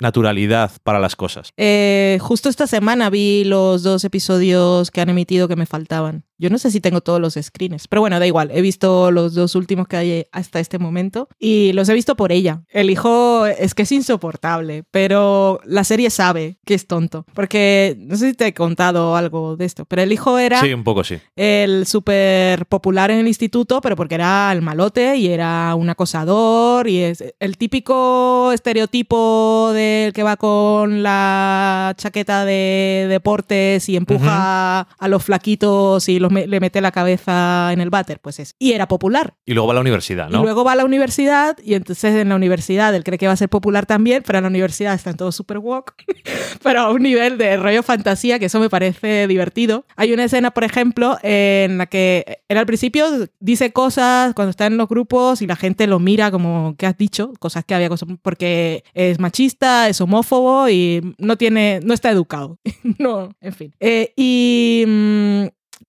naturalidad para las cosas.
Eh, justo esta semana vi los dos episodios que han emitido que me faltaban. Yo no sé si tengo todos los screens, pero bueno, da igual. He visto los dos últimos que hay hasta este momento y los he visto por ella. El hijo es que es insoportable, pero la serie sabe que es tonto. Porque no sé si te he contado algo de esto, pero el hijo era
Sí, un poco sí.
el súper popular en el instituto, pero porque era el malote y era un acosador y es el típico estereotipo del que va con la chaqueta de deportes y empuja a los flaquitos y los me- le mete la cabeza en el váter, pues es. Y era popular.
Y luego va a la universidad, ¿no?
Y luego va a la universidad y entonces en la universidad él cree que va a ser popular también, pero en la universidad están todos super woke, pero a un nivel de rollo fantasía que eso me parece divertido. Hay una escena, por ejemplo, en la que él al principio dice cosas cuando está en los grupos y la gente lo mira como, ¿qué has dicho? Cosas que había cosas, porque es machista, es homófobo y no tiene, no está educado. no, en fin. Eh, y... mm,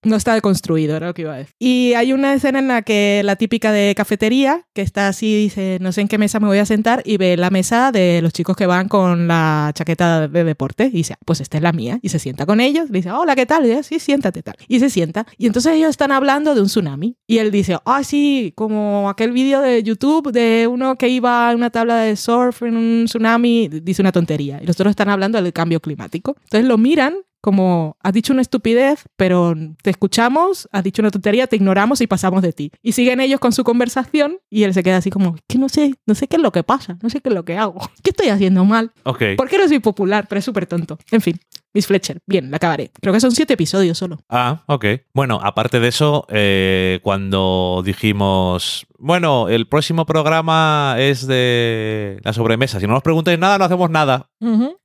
No está deconstruido, era lo que iba a decir. Y hay una escena en la que la típica de cafetería, que está así, dice, no sé en qué mesa me voy a sentar, y ve la mesa de los chicos que van con la chaqueta de deporte, y dice, "Ah, pues esta es la mía, y se sienta con ellos, le dice, hola, ¿qué tal? Y dice, sí, siéntate, tal. Y se sienta, y entonces ellos están hablando de un tsunami, y él dice, ah, sí, como aquel vídeo de YouTube de uno que iba en una tabla de surf en un tsunami, dice una tontería, y los otros están hablando del cambio climático. Entonces lo miran como has dicho una estupidez, pero te escuchamos, has dicho una tontería, te ignoramos y pasamos de ti. Y siguen ellos con su conversación y él se queda así como, que no sé, no sé qué es lo que pasa, no sé qué es lo que hago, qué estoy haciendo mal,
Ok.
¿por qué no soy popular? Pero es súper tonto. En fin, Miss Fletcher, bien, la acabaré. Creo que son siete episodios solo.
Ah, ok. Bueno, aparte de eso, eh, cuando dijimos, bueno, el próximo programa es de la sobremesa, si no nos preguntáis nada, no hacemos nada.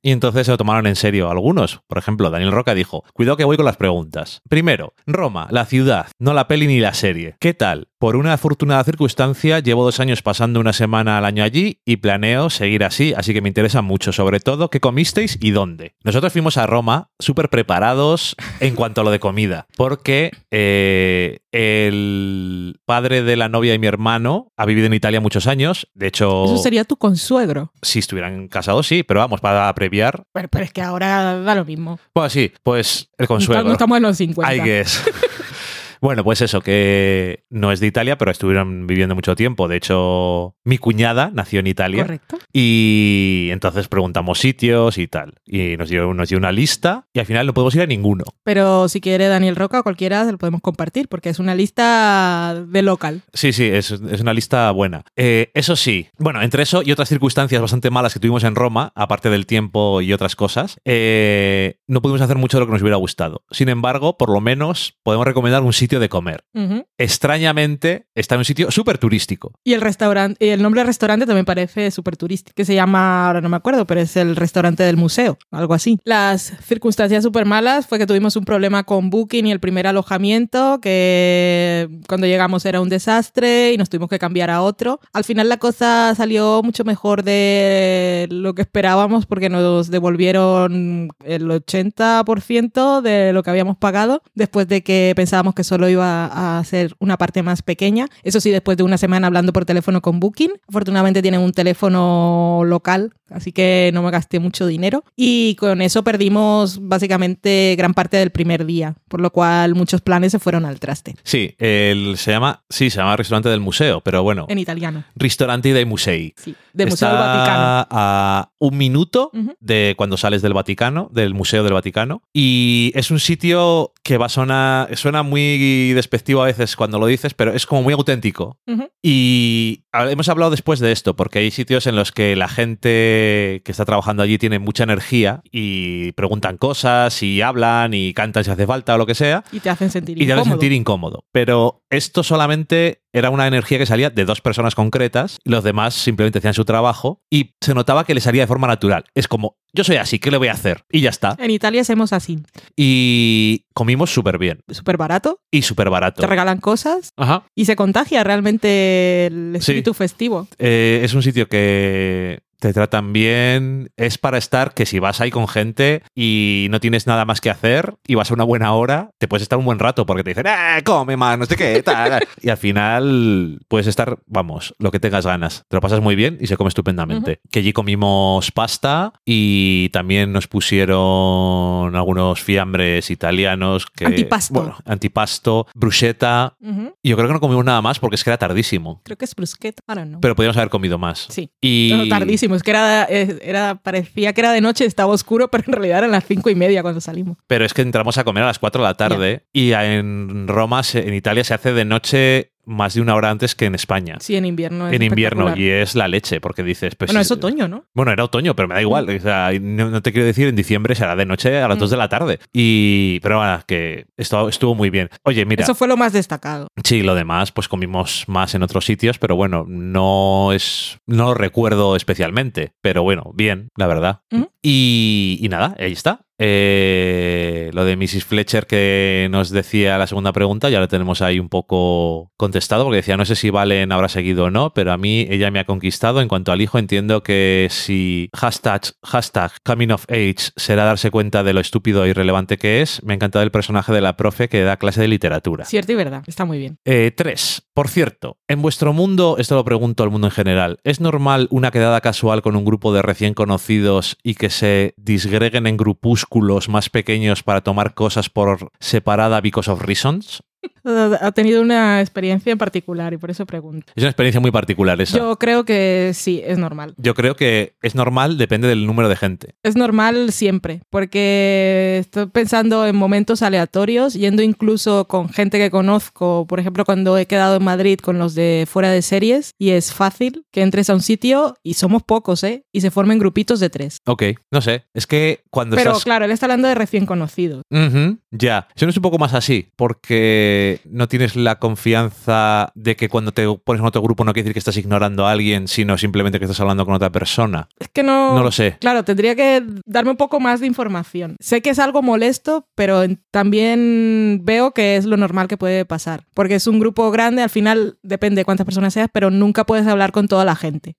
Y entonces se lo tomaron en serio algunos. Por ejemplo, Daniel Roca dijo, cuidado que voy con las preguntas. Primero, Roma, la ciudad, no la peli ni la serie. ¿Qué tal? Por una afortunada circunstancia, llevo dos años pasando una semana al año allí y planeo seguir así, así que me interesa mucho, sobre todo, qué comisteis y dónde. Nosotros fuimos a Roma súper preparados en cuanto a lo de comida, porque eh, el padre de la novia y mi hermano ha vivido en Italia muchos años. De hecho,
Eso sería tu consuegro.
si estuvieran casados, sí, pero vamos, para previar.
Pero, pero es que ahora da lo mismo.
Bueno, sí, pues el
No
consuelo.
estamos en los 50.
I guess. Bueno, pues eso, que no es de Italia, pero estuvieron viviendo mucho tiempo. De hecho, mi cuñada nació en Italia.
Correcto.
Y entonces preguntamos sitios y tal. Y nos dio, nos dio una lista y al final no podemos ir a ninguno.
Pero si quiere Daniel Roca o cualquiera, se lo podemos compartir, porque es una lista de local.
Sí, sí, es, es una lista buena. Eh, eso sí, bueno, entre eso y otras circunstancias bastante malas que tuvimos en Roma, aparte del tiempo y otras cosas, eh, no pudimos hacer mucho de lo que nos hubiera gustado. Sin embargo, por lo menos podemos recomendar un sitio de comer. Extrañamente, está en un sitio súper turístico.
Y el restaurante, el nombre del restaurante también parece súper turístico, que se llama, ahora no me acuerdo, pero es el restaurante del museo, algo así. Las circunstancias súper malas fue que tuvimos un problema con Booking y el primer alojamiento, que cuando llegamos era un desastre y nos tuvimos que cambiar a otro. Al final la cosa salió mucho mejor de lo que esperábamos porque nos devolvieron el 80% de lo que habíamos pagado después de que pensábamos que solo iba a ser una parte más pequeña. Eso sí, después de una semana hablando por teléfono con Booking. Afortunadamente tienen un teléfono local, así que no me gasté mucho dinero. Y con eso perdimos básicamente gran parte del primer día, por lo cual muchos planes se fueron al traste.
Sí, el, se llama, sí, se llama Restaurante del Museo, pero bueno,
En italiano,
Ristorante dei Musei.
sí. Del Museo
Está
del Vaticano.
a un minuto de cuando sales del Vaticano, del Museo del Vaticano. Y es un sitio que va a sonar, suena muy despectivo a veces cuando lo dices, pero es como muy auténtico. Y hemos hablado después de esto, porque hay sitios en los que la gente que está trabajando allí tiene mucha energía y preguntan cosas y hablan y cantan si hace falta o lo que sea.
Y te hacen sentir
Y te hace
incómodo.
sentir incómodo. Pero esto solamente era una energía que salía de dos personas concretas y los demás simplemente hacían su trabajo y se notaba que les salía de forma natural. Es como, yo soy así, ¿qué le voy a hacer? Y ya está.
En Italia hacemos así.
Y comimos súper bien
Súper barato,
y súper barato.
te regalan cosas
Ajá.
y se contagia realmente el espíritu festivo.
Eh, es un sitio que te tratan bien, es para estar que si vas ahí con gente y no tienes nada más que hacer y vas a una buena hora, te puedes estar un buen rato porque te dicen, ¡eh, come más, no sé qué, tal. y al final puedes estar, vamos, lo que tengas ganas. Te lo pasas muy bien y se come estupendamente. Que allí comimos pasta y también nos pusieron algunos fiambres italianos. Que,
Antipasto.
Bueno, antipasto, bruschetta.
Ujú.
Y yo creo que no comimos nada más porque es que era tardísimo.
Creo que es bruschetta, ahora no.
Pero podríamos haber comido más.
sí.
Y
tardísimo, es que era, eh, era, parecía que era de noche, estaba oscuro, pero en realidad eran las cinco y media cuando salimos.
Pero es que entramos a comer a las 4 de la tarde y en Roma, en Italia, se hace de noche más de una hora antes que en España.
Sí, en invierno. es
en invierno y es la leche, porque dices... Pues,
Bueno, es otoño, ¿no?
Bueno, era otoño, pero me da igual. O sea, no, no te quiero decir, en diciembre será de noche a las
Mm.
2 de la tarde. Y, pero bueno, que estuvo, estuvo muy bien. Oye, mira,
Eso fue lo más destacado.
sí, lo demás, pues comimos más en otros sitios, pero bueno, no es, no lo recuerdo especialmente. Pero bueno, bien, la verdad. Y, y nada, ahí está. Eh, lo de Mrs. Fletcher que nos decía la segunda pregunta, ya lo tenemos ahí un poco contestado, porque decía, no sé si Valen habrá seguido o no, pero a mí ella me ha conquistado. En cuanto al hijo, entiendo que si hashtag, hashtag coming of age será darse cuenta de lo estúpido e irrelevante que es, me ha encantado el personaje de la profe que da clase de literatura.
Cierto y verdad, está muy bien.
Eh, tres. Por cierto, en vuestro mundo, esto lo pregunto al mundo en general, ¿es normal una quedada casual con un grupo de recién conocidos y que se disgreguen en grupúsculos más pequeños para tomar cosas por separada because of reasons?
Ha tenido una experiencia en particular y por eso pregunto.
Es una experiencia muy particular esa.
Yo creo que sí, es normal.
Yo creo que es normal, depende del número de gente.
Es normal siempre, porque estoy pensando en momentos aleatorios, yendo incluso con gente que conozco, por ejemplo, cuando he quedado en Madrid con los de fuera de series, y es fácil que entres a un sitio y somos pocos, ¿eh? Y se formen grupitos de tres.
Ok, no sé, es que cuando
Pero
estás...
claro, él está hablando de recién conocidos.
Ya, eso no es un poco más así, porque no tienes la confianza de que cuando te pones en otro grupo no quiere decir que estás ignorando a alguien, sino simplemente que estás hablando con otra persona.
Es que no...
No lo sé.
Claro, tendría que darme un poco más de información. Sé que es algo molesto, pero también veo que es lo normal que puede pasar. Porque es un grupo grande, al final depende de cuántas personas seas, pero nunca puedes hablar con toda la gente.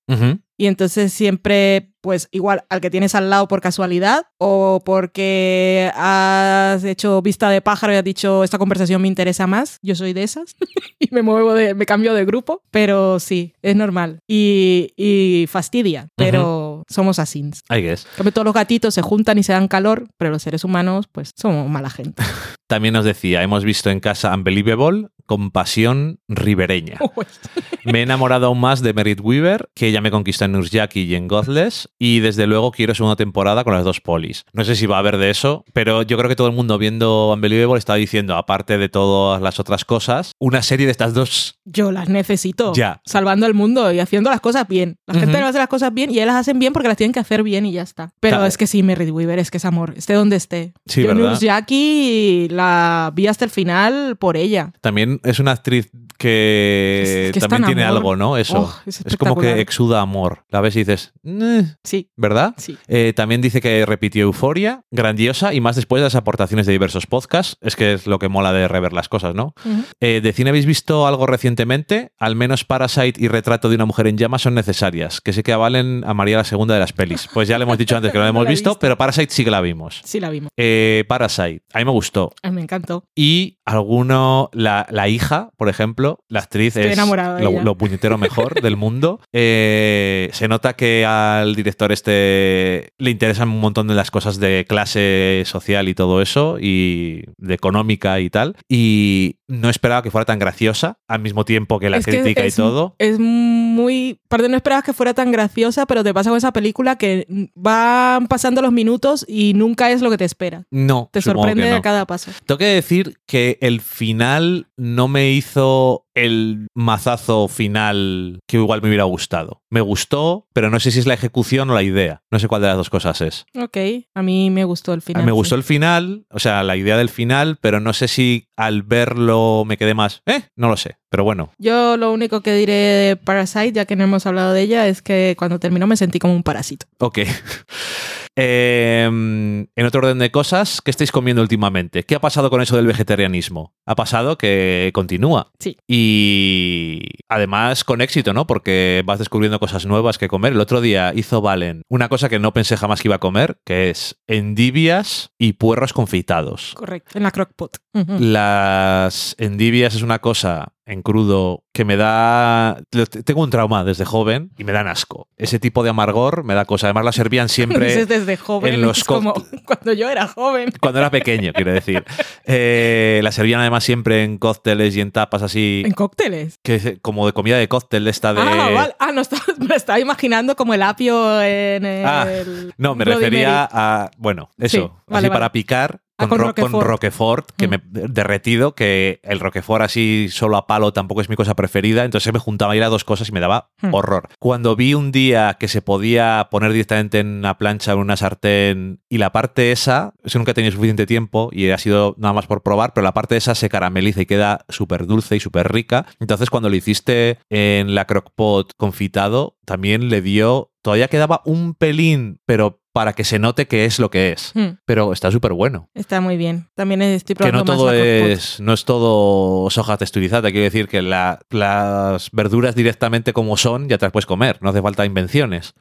Y entonces siempre, pues igual al que tienes al lado por casualidad o porque has hecho vista de pájaro y has dicho esta conversación me interesa más, yo soy de esas y me muevo de, me cambio de grupo, pero sí, es normal y, y fastidia, pero somos así.
I guess.
Cambio, todos los gatitos se juntan y se dan calor, pero los seres humanos, pues somos mala gente.
También nos decía, hemos visto en casa Unbelievable con pasión ribereña. Me he enamorado aún más de Merit Weaver, que ella me conquistó en Nurjaki y en Godless, y desde luego quiero segunda temporada con las dos polis. No sé si va a haber de eso, pero yo creo que todo el mundo viendo Unbelievable está diciendo, aparte de todas las otras cosas, una serie de estas dos.
Yo las necesito.
Ya.
Salvando al mundo y haciendo las cosas bien. La gente
Ujú.
no hace las cosas bien y ellas las hacen bien porque las tienen que hacer bien y ya está. Pero
Ta-
es que sí, Merritt Weaver, es que es amor. Esté donde esté.
Sí,
Yo
¿verdad?
Jackie la vi hasta el final por ella.
También es una actriz que
Es que es
también tiene
amor.
algo, ¿no? Eso.
Oh, es
es como que exuda amor. La ves y dices, "Eh",
Sí,
¿verdad?
sí.
Eh, también dice que repitió Euforia, grandiosa, y más después de las aportaciones de diversos podcasts. Es que es lo que mola de rever las cosas, ¿no? Eh, ¿De cine habéis visto algo recientemente? Al menos Parasite y Retrato de una mujer en llamas son necesarias, que sé que avalen a María la segunda de las pelis. Pues ya le hemos dicho antes que no la
No
hemos
la
visto,
visto.
pero Parasite sí que la vimos.
Sí la vimos.
Eh, Parasite, a mí me gustó.
A mí me encantó.
Y alguno, la, la hija, por ejemplo, la actriz
Estoy
es lo, puñetero mejor del mundo. Eh, se nota que al director este le interesan un montón de las cosas de clase social y todo eso, y de económica y tal. Y no esperaba que fuera tan graciosa, al mismo tiempo que la
Es que
crítica
es-
y todo.
Es muy. Aparte, no esperabas que fuera tan graciosa, pero te pasa con esa película que van pasando los minutos y nunca es lo que te espera.
No,
Te sorprende
no.
a cada paso.
Tengo que decir que el final no me hizo el mazazo final que igual me hubiera gustado. Me gustó, pero no sé si es la ejecución o la idea. No sé cuál de las dos cosas es.
Ok, a mí me gustó el
A
final.
mí me
sí.
gustó el final, o sea, la idea del final, pero no sé si al verlo me quedé más. ¿Eh? No lo sé, pero bueno.
Yo lo único que diré de Parasite, ya que no hemos hablado de ella, es que cuando terminó me sentí como un parásito.
Ok. Eh, en otro orden de cosas, ¿qué estáis comiendo últimamente? ¿Qué ha pasado con eso del vegetarianismo? Ha pasado que continúa.
Sí.
Y además con éxito, ¿no? Porque vas descubriendo cosas nuevas que comer. El otro día hizo Valen una cosa que no pensé jamás que iba a comer, que es endivias y puerros confitados.
Correcto, en la crockpot.
Las endivias es una cosa en crudo que me da... Tengo un trauma desde joven y me dan asco. Ese tipo de amargor me da cosa. Además la servían
Dices
siempre
desde joven,
en los
es como cuando yo era joven.
cuando era pequeño, quiero decir. Eh, la servían además siempre en cócteles y en tapas así,
En cócteles.
que como de comida de cóctel esta de...
Ah, vale. Ah, no, estaba, me estaba imaginando como el apio en el...
Ah, No, me
Bloody
refería
Mary.
a, bueno, eso,
Sí, vale,
así
vale.
para picar.
Ah,
Con,
con
ro- con
Roquefort.
Que
Mm.
me derretido, que el Roquefort así solo a palo tampoco es mi cosa preferida, entonces me juntaba ir a dos cosas y me daba
Hmm.
horror. Cuando vi un día que se podía poner directamente en una plancha o en una sartén y la parte esa, es que nunca he tenido suficiente tiempo y ha sido nada más por probar, pero la parte esa se carameliza y queda súper dulce y súper rica. Entonces cuando lo hiciste en la crockpot confitado, también le dio Todavía quedaba un pelín, pero para que se note que es lo que es.
Hmm,
Pero está súper bueno.
está muy bien. También estoy
Que
probando
no todo
más
es, no es todo soja texturizada. Quiero decir que la- las verduras directamente como son ya te las puedes comer. No hace falta invenciones.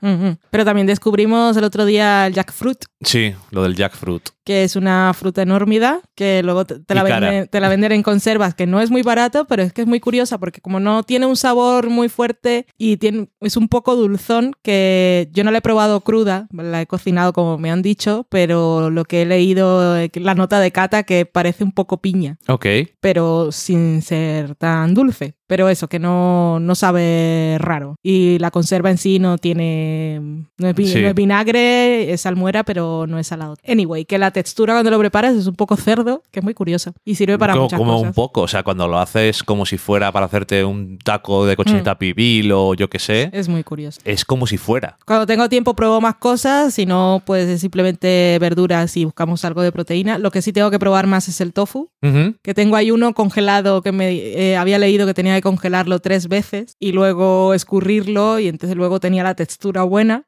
Pero también descubrimos el otro día el jackfruit,
Sí, lo del jackfruit.
Que es una fruta enormidad que luego te, te la, venden, te la venden en conservas, que no es muy barato, pero es que es muy curiosa porque como no tiene un sabor muy fuerte y tiene, es un poco dulzón, que yo no la he probado cruda, la he cocinado como me han dicho, pero lo que he leído, eh, la nota de cata que parece un poco piña.
Ok.
pero sin ser tan dulce. Pero eso, que no, no sabe raro. Y la conserva en sí no tiene. No es,
Sí.
no es vinagre, es salmuera, pero no es salado. Anyway, que la textura cuando lo preparas es un poco cerdo, que es muy curiosa. Y sirve para
como
muchas
como
cosas.
un poco. O sea, cuando lo haces como si fuera para hacerte un taco de
Mm.
cochinita pibil o yo qué sé,
Es muy curioso.
es como si fuera.
Cuando tengo tiempo pruebo más cosas, si no, pues es simplemente verduras y buscamos algo de proteína. Lo que sí tengo que probar más es el tofu,
Ujú.
que tengo ahí uno congelado que me eh, había leído que tenía congelarlo tres veces y luego escurrirlo y entonces luego tenía la textura buena,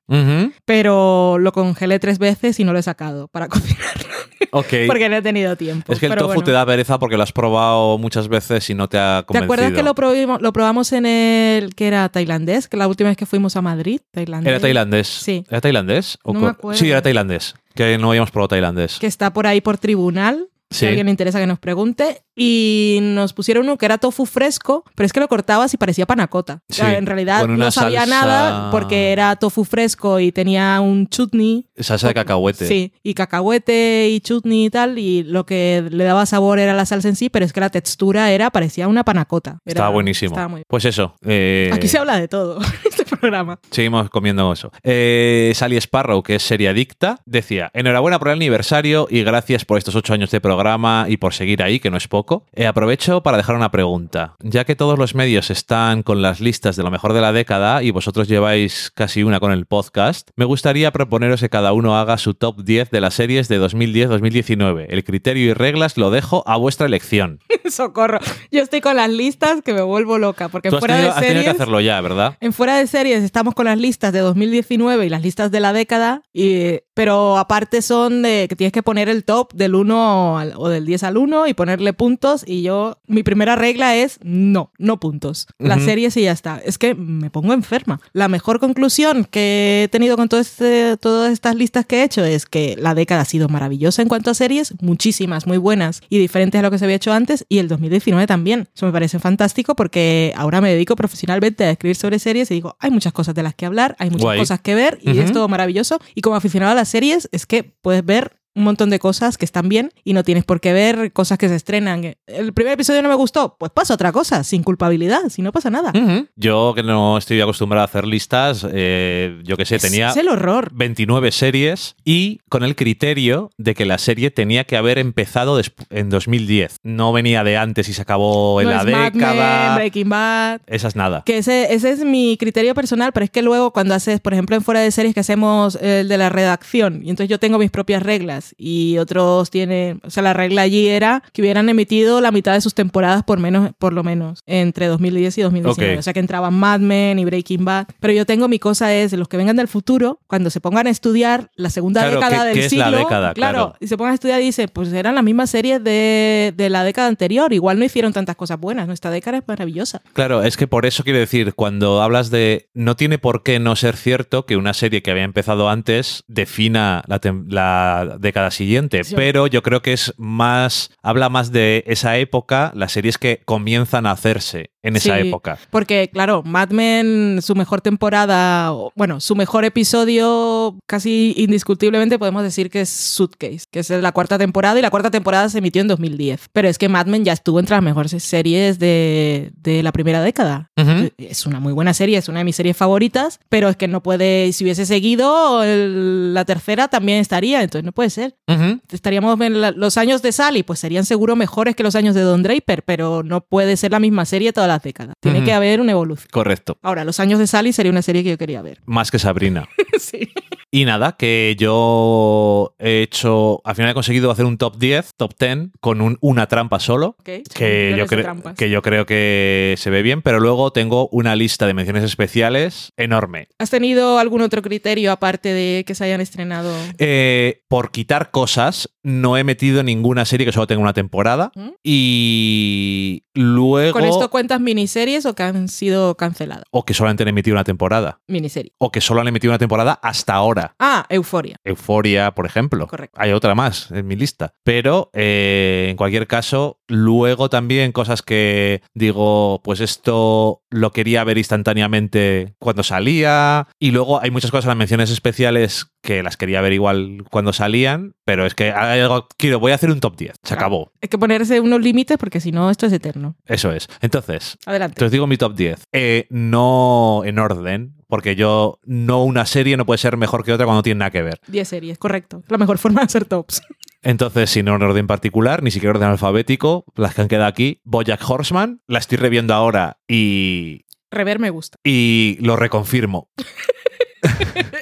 pero lo congelé tres veces y no lo he sacado para cocinarlo
Ok.
porque no he tenido tiempo.
Es que el tofu
bueno.
te da pereza porque lo has probado muchas veces y no te ha
¿Te
convencido.
acuerdas que lo, probimo- lo probamos en el que era tailandés? Que la última vez que fuimos a Madrid, tailandés.
¿Era tailandés?
Sí.
¿Era tailandés? ¿O
No me acuerdo.
Sí, era tailandés. Que no habíamos probado tailandés.
Que está por ahí por tribunal. Si
Sí.
a alguien le interesa que nos pregunte. Y nos pusieron uno que era tofu fresco, pero es que lo cortabas y parecía panacota. O sea,
Sí,
en realidad no sabía
salsa-
nada porque era tofu fresco y tenía un chutney.
Salsa de cacahuete.
Sí, y cacahuete y chutney y tal, y lo que le daba sabor era la salsa en sí, pero es que la textura era, parecía una panacota. Era-
Estaba buenísimo.
estaba muy-
Pues eso. eh,
Aquí se habla de todo este programa.
Seguimos comiendo eso. Eh, Sally Sparrow, que es seriadicta, decía: Enhorabuena por el aniversario y gracias por estos ocho años de programa y por seguir ahí, que no es poco. Eh, aprovecho para dejar una pregunta. Ya que todos los medios están con las listas de lo mejor de la década y vosotros lleváis casi una con el podcast, me gustaría proponeros que cada uno haga su top 10 de las series de 2010-2019. El criterio y reglas lo dejo a vuestra elección.
Socorro. Yo estoy con las listas que me vuelvo loca, porque
Tú
en
has
fuera
tenido,
de
has tenido que
series...
hacerlo ya, ¿verdad?
En fuera de series estamos con las listas de 2019 y las listas de la década, y, pero aparte son de que tienes que poner el top del 1 al- o del 10 al 1 y ponerle puntos y yo, mi primera regla es no, no puntos. Las
Ujú.
series y ya está. Es que me pongo enferma. La mejor conclusión que he tenido con todo este- todas estas listas que he hecho es que la década ha sido maravillosa en cuanto a series, muchísimas, muy buenas y diferentes a lo que se había hecho antes y el 2019 también. Eso me parece fantástico porque ahora me dedico profesionalmente a escribir sobre series y digo, hay muchas cosas de las que hablar, hay muchas
Guay.
cosas que ver y es todo maravilloso. Y como aficionado a las series es que puedes ver un montón de cosas que están bien y no tienes por qué ver cosas que se estrenan. El primer episodio no me gustó, pues pasa otra cosa, sin culpabilidad, si no pasa nada.
Ujú. Yo que no estoy acostumbrado a hacer listas, eh, yo que sé, tenía
es el horror.
29 series y con el criterio de que la serie tenía que haber empezado en 2010. No venía de antes y se acabó en
No
la
es
década.
Breaking Bad.
Esa es nada.
Que ese, ese es mi criterio personal, pero es que luego cuando haces, por ejemplo, en fuera de series que hacemos el de la redacción, y entonces yo tengo mis propias reglas y otros tienen, o sea, la regla allí era que hubieran emitido la mitad de sus temporadas por menos, por lo menos, entre 2010 y 2019.
Ok.
O sea, que entraban Mad Men y Breaking Bad. Pero yo tengo mi cosa es, los que vengan del futuro, cuando se pongan a estudiar la segunda
Claro,
década
¿qué-
del
qué es la
siglo,
década? Claro.
y se pongan a estudiar y dicen, pues eran las mismas series de, de la década anterior, igual no hicieron tantas cosas buenas, nuestra década es maravillosa.
Claro, es que por eso quiero decir, cuando hablas de. No tiene por qué no ser cierto que una serie que había empezado antes defina la, la década siguiente,
Sí.
pero yo creo que es más. Habla más de esa época, las series que comienzan a hacerse en esa
Sí,
época.
Porque, claro, Mad Men, su mejor temporada, bueno, su mejor episodio, casi indiscutiblemente podemos decir que es Suitcase, que es la cuarta temporada, y la cuarta temporada se emitió en 2010. Pero es que Mad Men ya estuvo entre las mejores series de, de la primera década.
Ujú.
Es una muy buena serie, es una de mis series favoritas, pero es que no puede, si hubiese seguido, el- la tercera también estaría, entonces no puede ser.
Ujú.
Estaríamos en la- los años de Sally, pues serían seguro mejores que los años de Don Draper, pero no puede ser la misma serie todas las décadas. Tiene que haber una evolución.
Correcto.
Ahora, los años de Sally sería una serie que yo quería ver.
Más que Sabrina.
sí.
Y nada, que yo he hecho, al final he conseguido hacer un top 10, top 10, con un- una trampa solo.
Ok,
Que yo, que yo creo que se ve bien, pero luego tengo una lista de menciones especiales enorme.
¿Has tenido algún otro criterio aparte de que se hayan estrenado?
Eh, por quitar cosas, no he metido ninguna serie que solo tenga una temporada.
¿Mm?
Y luego.
¿Con esto cuentas miniseries o que han sido canceladas?
O que solamente han emitido una temporada.
Miniserie.
O que solo han emitido una temporada hasta ahora.
Ah, Euforia.
Euforia, por ejemplo.
Correcto.
Hay otra más en mi lista. Pero eh, en cualquier caso, luego también cosas que digo, pues esto lo quería ver instantáneamente cuando salía. Y luego hay muchas cosas las menciones especiales que las quería ver igual cuando salían. Pero es que algo, quiero, voy a hacer un top 10. Se acabó.
Hay que ponerse unos límites porque si no, esto es eterno.
Eso es. Entonces,
Adelante.
te os digo mi top 10. Eh, no en orden, porque yo, no una serie no puede ser mejor que otra cuando no tiene nada que ver.
10 series, correcto. La mejor forma de hacer tops.
Entonces, si no en orden particular, ni siquiera orden alfabético, las que han quedado aquí, Bojack Horseman, la estoy reviendo ahora y,
Rever me gusta.
y lo reconfirmo.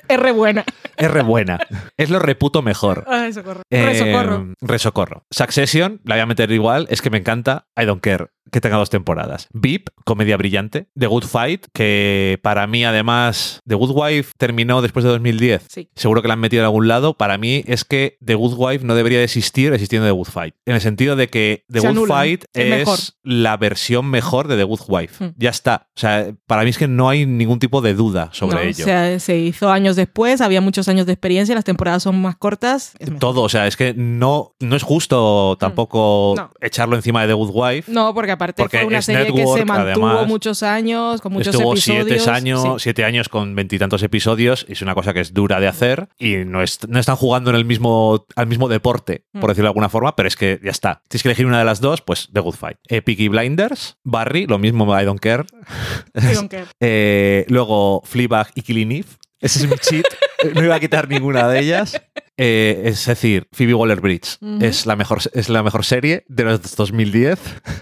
Es re buena.
Es re buena. Es lo reputo mejor.
Ay, socorro.
Eh,
Resocorro.
Resocorro. Succession, la voy a meter igual, es que me encanta. I don't care que tenga dos temporadas. VIP, comedia brillante. The Good Fight, que para mí además, The Good Wife terminó después de 2010.
Sí.
Seguro que la han metido en algún lado. Para mí es que The Good Wife no debería de existir existiendo The Good Fight. En el sentido de que The
Se
Good. Fight
Es mejor.
la versión mejor de The Good Wife.
Hmm.
Ya está. O sea, para mí es que no hay ningún tipo de duda sobre
No,
ello.
O sea, se hizo años después, había muchos años de experiencia, las temporadas son más cortas.
Todo, o sea, es que no, no es justo tampoco
Hmm. No.
echarlo encima de The Good Wife.
No, porque aparte
Porque
fue una serie que se mantuvo
además.
muchos años, con muchos
Estuvo
episodios.
siete años,
Sí.
siete años con veintitantos episodios. y Es una cosa que es dura de hacer y no, es- no están jugando en el mismo, al mismo deporte, por
Mm.
decirlo de alguna forma, pero es que ya está. Tienes que elegir una de las dos, pues The Good Fight. Eh, Peaky Blinders, Barry, lo mismo, I don't care.
I don't care.
Eh, luego Fleabag y Killing Eve. Ese es mi cheat. no iba a quitar ninguna de ellas. Eh, es decir, Phoebe Waller-Bridge es, la mejor, es la mejor serie de los 2010.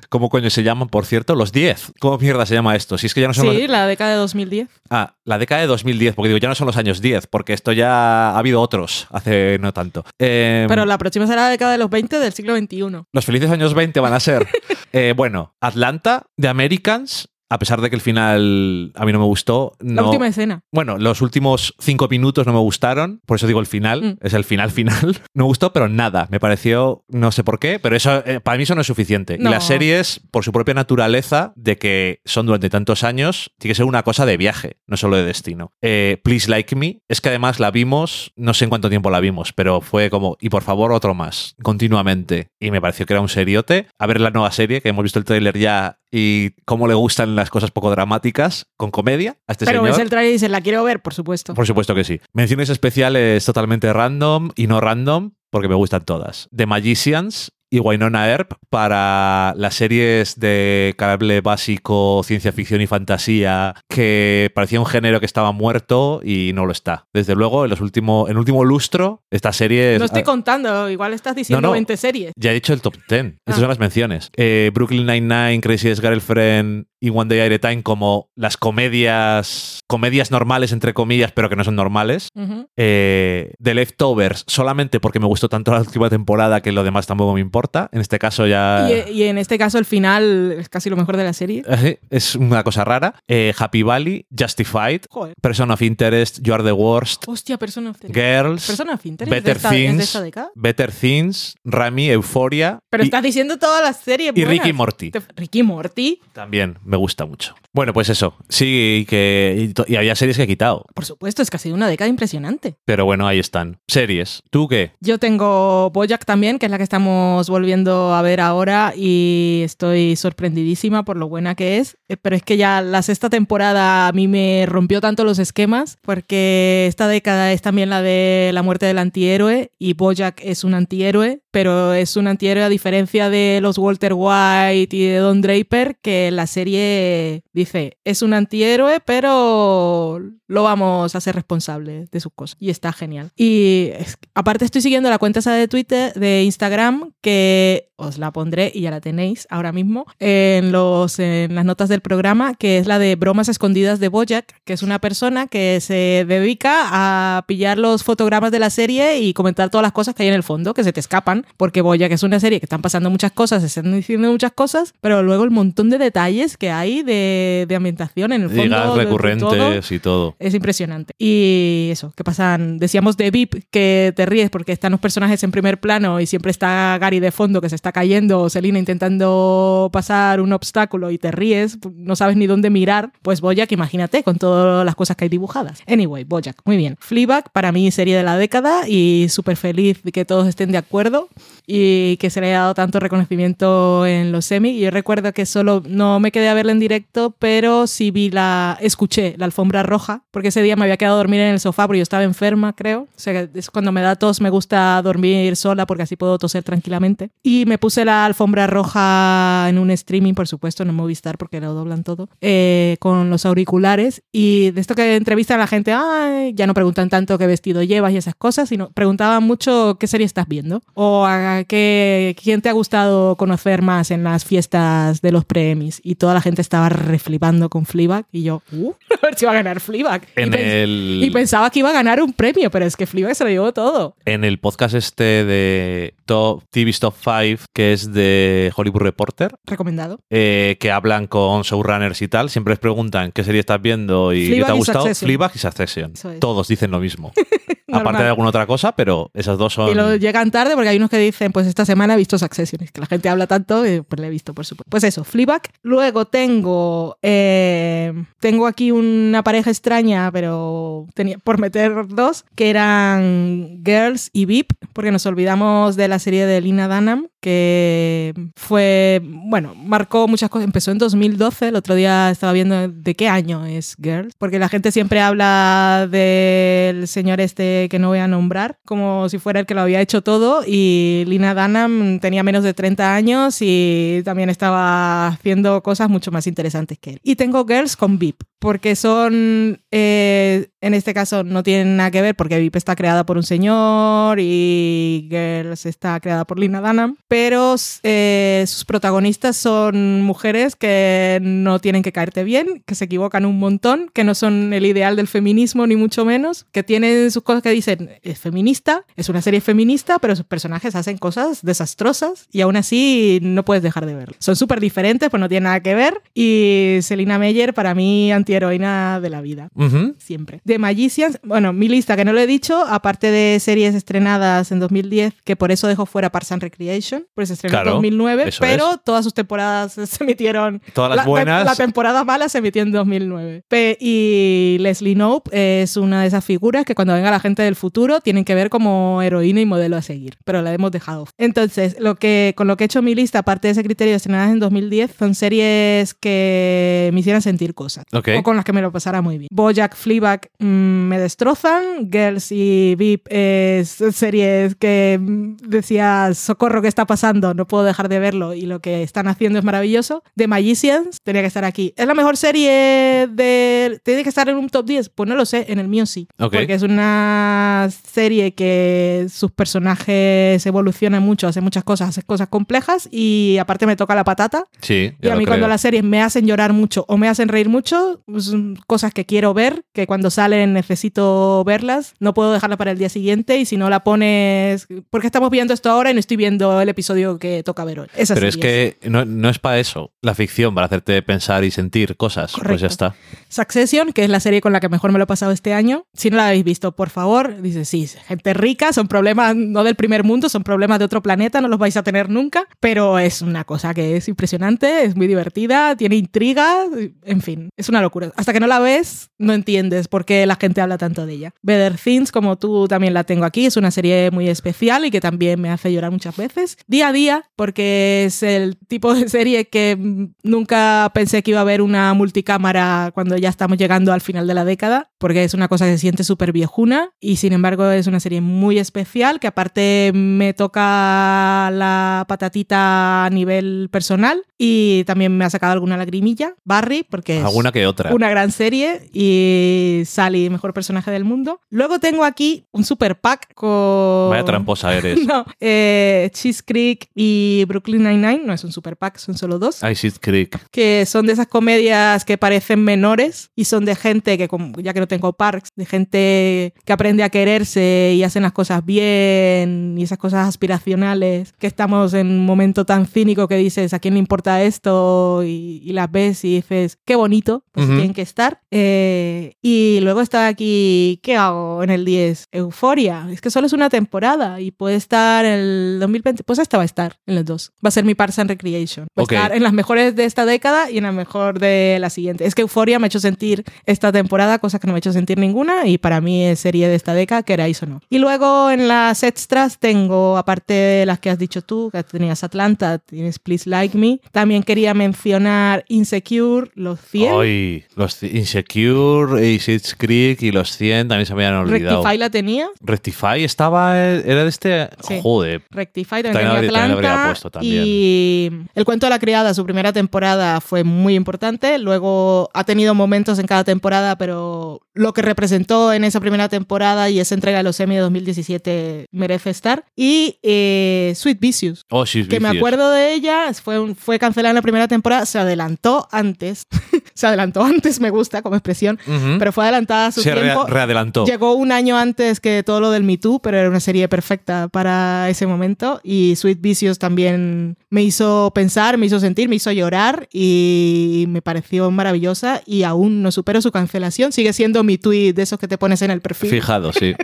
¿Cómo coño se llaman, por cierto? Los 10. ¿Cómo mierda se llama esto? Si es que ya no son
Sí,
los...
la década de 2010.
Ah, la década de 2010, porque digo, ya no son los años 10, porque esto ya ha habido otros hace no tanto. Eh,
Pero la próxima será la década de los 20 del siglo XXI.
Los felices años 20 van a ser. eh, bueno, Atlanta, The Americans, a pesar de que el final a mí no me gustó.
La
no-
última escena.
Bueno, los últimos cinco minutos no me gustaron, por eso digo el final,
Mm.
es el final final. No me gustó, pero nada, me pareció, no sé por qué, pero eso eh, para mí eso no es suficiente.
No.
Y las series, por su propia naturaleza, de que son durante tantos años, tiene que ser una cosa de viaje, no solo de destino. Eh, Please Like Me, es que además la vimos, no sé en cuánto tiempo la vimos, pero fue como, y por favor otro más, continuamente. Y me pareció que era un seriote. A ver la nueva serie, que hemos visto el tráiler ya y cómo le gustan las cosas poco dramáticas con comedia a este
Pero
señor.
ves el trailer y dices, la quiero ver, por supuesto.
Por supuesto que sí. Menciones especiales totalmente random y no random, porque me gustan todas. The Magicians y Wynonna Earp para las series de cable básico, ciencia ficción y fantasía, que parecía un género que estaba muerto y no lo está. Desde luego, en, los último, en el último lustro, esta serie...
No estoy
ah,
contando, igual estás diciendo
No, no.
20 series.
ya he dicho el top 10. Estas
Ah.
son las menciones. Eh, Brooklyn Nine-Nine, Crazy Ex-Girlfriend y One Day at a Time como las comedias, comedias normales, entre comillas, pero que no son normales.
Ujú.
Eh, The Leftovers, solamente porque me gustó tanto la última temporada que lo demás tampoco me importa. En este caso ya...
Y, y en este caso el final es casi lo mejor de la serie.
Eh, Es una cosa rara. Eh, Happy Valley, Justified,
Joder.
Person of Interest, You Are the Worst,
Hostia, Persona of Interest.
Girls,
Persona of Interest
Better
esta,
Things. Better Things, Rami, Euphoria
Pero
y,
estás diciendo todas las series
y
buenas.
Ricky Morty.
Ricky Morty,
También me gusta mucho. Bueno, pues eso. Sí, que. Y, había series que he quitado.
por supuesto, es que ha sido una década impresionante.
Pero bueno, ahí están. Series. ¿Tú qué?
Yo tengo Bojack también, que es la que estamos volviendo a ver ahora y estoy sorprendidísima por lo buena que es. Eh, Pero es que ya la sexta temporada a mí me rompió tanto los esquemas porque esta década es también la de la muerte del antihéroe y Bojack es un antihéroe pero es un antihéroe a diferencia de los Walter White y de Don Draper, que la serie dice, es un antihéroe, pero lo vamos a hacer responsable de sus cosas. Y está genial. Y aparte estoy siguiendo la cuenta esa de Twitter, de Instagram, que os la pondré y ya la tenéis ahora mismo en, los, en las notas del programa, que es la de Bromas Escondidas de Bojack, que es una persona que se dedica a pillar los fotogramas de la serie y comentar todas las cosas que hay en el fondo, que se te escapan, porque Bojack es una serie que están pasando muchas cosas, se están diciendo muchas cosas, pero luego el montón de detalles que hay de, de ambientación en el fondo.
Digas recurrentes y todo.
Es impresionante. Y eso, que pasan, decíamos de VIP, que te ríes porque están los personajes en primer plano y siempre está Gary de fondo que se está cayendo, o Selina intentando pasar un obstáculo y te ríes, no sabes ni dónde mirar, pues Bojack, imagínate, con todas las cosas que hay dibujadas. Anyway, Bojack, muy bien. Fleabag, para mí, serie de la década y súper feliz de que todos estén de acuerdo y que se le haya dado tanto reconocimiento en los semi. Yo recuerdo que solo no me quedé a verla en directo, pero sí vi la, escuché la alfombra roja, porque ese día me había quedado a dormir en el sofá porque yo estaba enferma, creo. O sea, es cuando me da tos, me gusta dormir sola porque así puedo toser tranquilamente. Y me puse la alfombra roja en un streaming, por supuesto, en Movistar porque lo doblan todo, eh, con los auriculares. Y de esto que entrevistan a la gente, Ay, ya no preguntan tanto qué vestido llevas y esas cosas, sino preguntaban mucho qué serie estás viendo o a qué, quién te ha gustado conocer más en las fiestas de los premis. Y toda la gente estaba reflipando con Fleabag y yo, uh, a ver si va a ganar Fleabag.
En
y,
el-
y pensaba que iba a ganar un premio, pero es que Fleabag se lo llevó todo.
En el podcast este de Top, TV's Top 5, que es de Hollywood Reporter,
Recomendado.
eh, que hablan con showrunners y tal, siempre les preguntan qué serie estás viendo y qué te
Fleabag
ha
y
gustado.
Succession.
Fleabag y Succession.
Es.
Todos dicen lo mismo.
Normal.
Aparte de alguna otra cosa, pero esas dos son...
Y lo llegan tarde porque hay unos que dicen, pues esta semana he visto Succession. Es que la gente habla tanto, y pues le he visto, por supuesto. Pues eso, Fleabag. Luego tengo, eh, tengo aquí una pareja extraña, pero tenía por meter dos, que eran Girls y VIP, porque nos olvidamos de la serie de Lina Dunham, que fue, bueno, marcó muchas cosas. Empezó en 2012, el otro día estaba viendo de qué año es Girls, porque la gente siempre habla del señor este que no voy a nombrar, como si fuera el que lo había hecho todo, y Lina Dunham tenía menos de 30 años y también estaba haciendo cosas mucho más interesantes que él. Y tengo Girls con VIP, porque son, eh, en este caso no tienen nada que ver, porque VIP está creada por un señor y Girls está creada por Lina Dunham, pero eh, sus protagonistas son mujeres que no tienen que caerte bien, que se equivocan un montón, que no son el ideal del feminismo ni mucho menos, que tienen sus cosas que dicen, es feminista, es una serie feminista, pero sus personajes hacen cosas desastrosas y aún así no puedes dejar de verlo. Son súper diferentes, pues no tienen nada que ver y Selina Meyer para mí antiheroína de la vida
Ujú.
siempre. De Magicians, bueno, mi lista que no lo he dicho, aparte de series estrenadas en 2010, que por eso dejo fuera Parks and Recreation, pues se estrenó
Claro,
en 2009,
eso
pero
es.
todas sus temporadas se emitieron.
Todas las
la,
buenas.
La temporada mala se emitió en 2009. Pe- y Leslie Knope es una de esas figuras que cuando venga la gente del futuro tienen que ver como heroína y modelo a seguir, pero la hemos dejado. Entonces, lo que, con lo que he hecho mi lista, aparte de ese criterio de estrenadas en 2010, son series que me hicieran sentir cosas. O con las que me lo pasara muy bien. Bojack, Fleabag mm, me destrozan. Girls y VIP es series que mm, decía, socorro, ¿qué está pasando? No puedo dejar de verlo y lo que están haciendo es maravilloso. The Magicians tenía que estar aquí. ¿Es la mejor serie de... ¿Tiene que estar en un top 10? Pues no lo sé, en el mío sí. Porque es una serie que sus personajes evolucionan mucho, hacen muchas cosas, hacen cosas complejas y aparte me toca la patata.
Sí,
Y a mí cuando las series me hacen llorar mucho o me hacen reír mucho, pues, son cosas que quiero ver, que cuando salen necesito verlas, no puedo dejarla para el día siguiente y si no la pones, porque estamos viendo esto ahora y no estoy viendo el episodio que toca ver hoy.
Pero es que no, no es para eso la ficción, para hacerte pensar y sentir cosas. Pues
Correcto.
ya está.
Succession, que es la serie con la que mejor me lo he pasado este año. Si no la habéis visto, por favor, dice, sí, gente rica, son problemas no del primer mundo, son problemas de otro planeta, no los vais a tener nunca, pero es una cosa que es impresionante, es muy divertida, tiene intriga, en fin, es una locura. Hasta que no la ves, no entiendes por qué la gente habla tanto de ella. Better Things, como tú también la tengo aquí, es una serie muy especial y que también me hace llorar muchas veces. Día a día, porque es el tipo de serie que nunca pensé que iba a haber una multicámara cuando ya estamos llegando al final de la década, porque es una cosa que se siente súper viejuna y sin embargo es una serie muy especial que aparte me toca la patatita a nivel personal y también me ha sacado alguna lagrimilla, Barry, porque es
Alguna que otra.
una gran serie y Sally, mejor personaje del mundo. Luego tengo aquí un super pack con...
Vaya tramposa eres.
No, eh, Cheese Creek y Brooklyn Nine-Nine, no es un super pack, son solo dos
Ay, Shit Creek.
que son de esas comedias que parecen menores y son de gente que, ya que no tengo parks, de gente que aprende a quererse y hacen las cosas bien y esas cosas aspiracionales, que estamos en un momento tan cínico que dices, ¿a quién le importa esto? Y, y las ves y dices, qué bonito, pues
Ujú.
tienen que estar. Eh, y luego está aquí, ¿qué hago en el 10? Euforia. Es que solo es una temporada y puede estar en el 2020, pues esta va a estar en los dos. Va a ser mi Parks and Recreation. Va a
Ok.
estar en las mejores de esta década y en la mejor de la siguiente. Es que Euforia me ha hecho sentir esta temporada cosas que no me ha hecho sentir ninguna y para mí es serie de esta década, queráis o no. Y luego en las extras tengo, aparte de las que has dicho tú, que tenías Atlanta, tienes Please Like Me, también quería mencionar Insecure, Los 100.
Ay, los Insecure Shit Creek y los 100 también se me habían olvidado.
Rectify la tenía.
Rectify estaba, era de este.
Sí.
Joder.
Rectify también,
También
tenía
habría- también
Atlanta.
puesto también.
Y El cuento de la criada, su primera temporada fue muy importante. Luego ha tenido momentos en cada temporada, pero lo que representó en esa primera temporada y esa entrega de los Emmy de 2017 merece estar. Y eh, Sweet Vicious.
Oh,
Que me
Vicious.
acuerdo de ella, fue, un- fue cancelada en la primera temporada, se adelantó antes, se adelantó antes, me gusta como expresión,
Ujú.
pero fue adelantada a su
se
tiempo.
readelantó.
Llegó un año antes que todo lo del Me Too, pero era una serie perfecta para ese momento. Y Sweet Vicious también me hizo pensar, me hizo sentir, me hizo llorar y me pareció maravillosa. Y aún no supero su cancelación. Sigue siendo mi tweet de esos que te pones en el perfil.
Fijado, sí.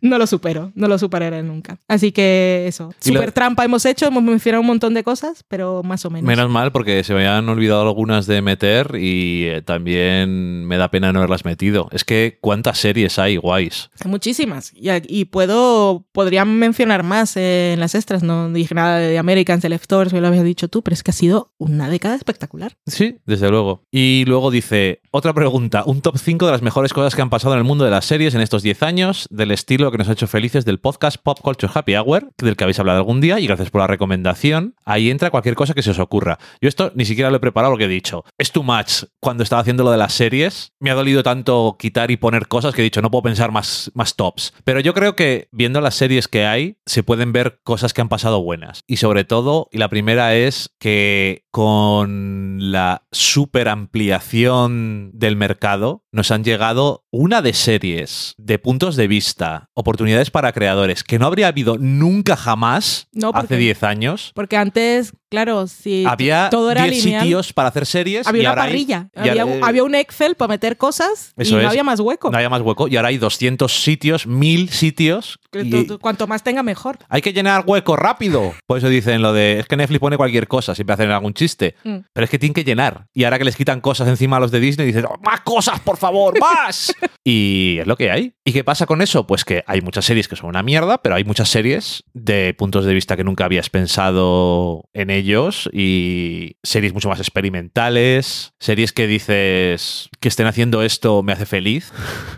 No lo supero, no lo superaré nunca. Así que eso,
Y lo-
super trampa hemos hecho, hemos mencionado un montón de cosas, pero más o menos.
Menos mal porque se me habían olvidado algunas de meter y eh, también me da pena no haberlas metido. Es que cuántas series hay guays.
Hay muchísimas. Y, y puedo, podría mencionar más en las extras. No dije nada de Americans, de Leftovers, me lo habías dicho tú, pero es que ha sido una década espectacular.
Sí, desde luego. Y luego dice, otra pregunta, un top 5 de las mejores cosas que han pasado en el mundo de las series en estos 10 años, del estilo que nos ha hecho felices del podcast Pop Culture Happy Hour, del que habéis hablado algún día, y gracias por la recomendación. Ahí entra cualquier cosa que se os ocurra. Yo esto ni siquiera lo he preparado porque he dicho, es too much. Cuando estaba haciendo lo de las series, me ha dolido tanto quitar y poner cosas que he dicho, no puedo pensar más, más tops. Pero yo creo que viendo las series que hay, se pueden ver cosas que han pasado buenas. Y sobre todo, y la primera es que con la super ampliación del mercado, nos han llegado una de series, de puntos de vista, oportunidades para creadores, que no habría habido nunca jamás
No, porque-
hace 10 años.
Porque antes, claro, si
Había
todo era
10
lineal,
sitios para hacer series.
había
y
una
ahora
parrilla, había,
ahora-
un- había un Excel para meter cosas y no
es.
había más hueco.
No había más hueco. Y ahora hay 200 sitios, 1000 sitios. Y-
cuanto más tenga, mejor.
Hay que llenar hueco rápido. Por eso dicen lo de es que Netflix pone cualquier cosa, siempre hacen algún chiste.
Mm.
Pero es que tienen que llenar. Y ahora que les quitan cosas encima a los de Disney, dicen, "Oh, más cosas, por favor, más. y es lo que hay. ¿Y qué pasa con eso? Pues que hay muchas series que son una mierda, pero hay muchas series de puntos de vista que nunca habías pensado en ellos y series mucho más experimentales, series que dices que estén haciendo esto me hace feliz.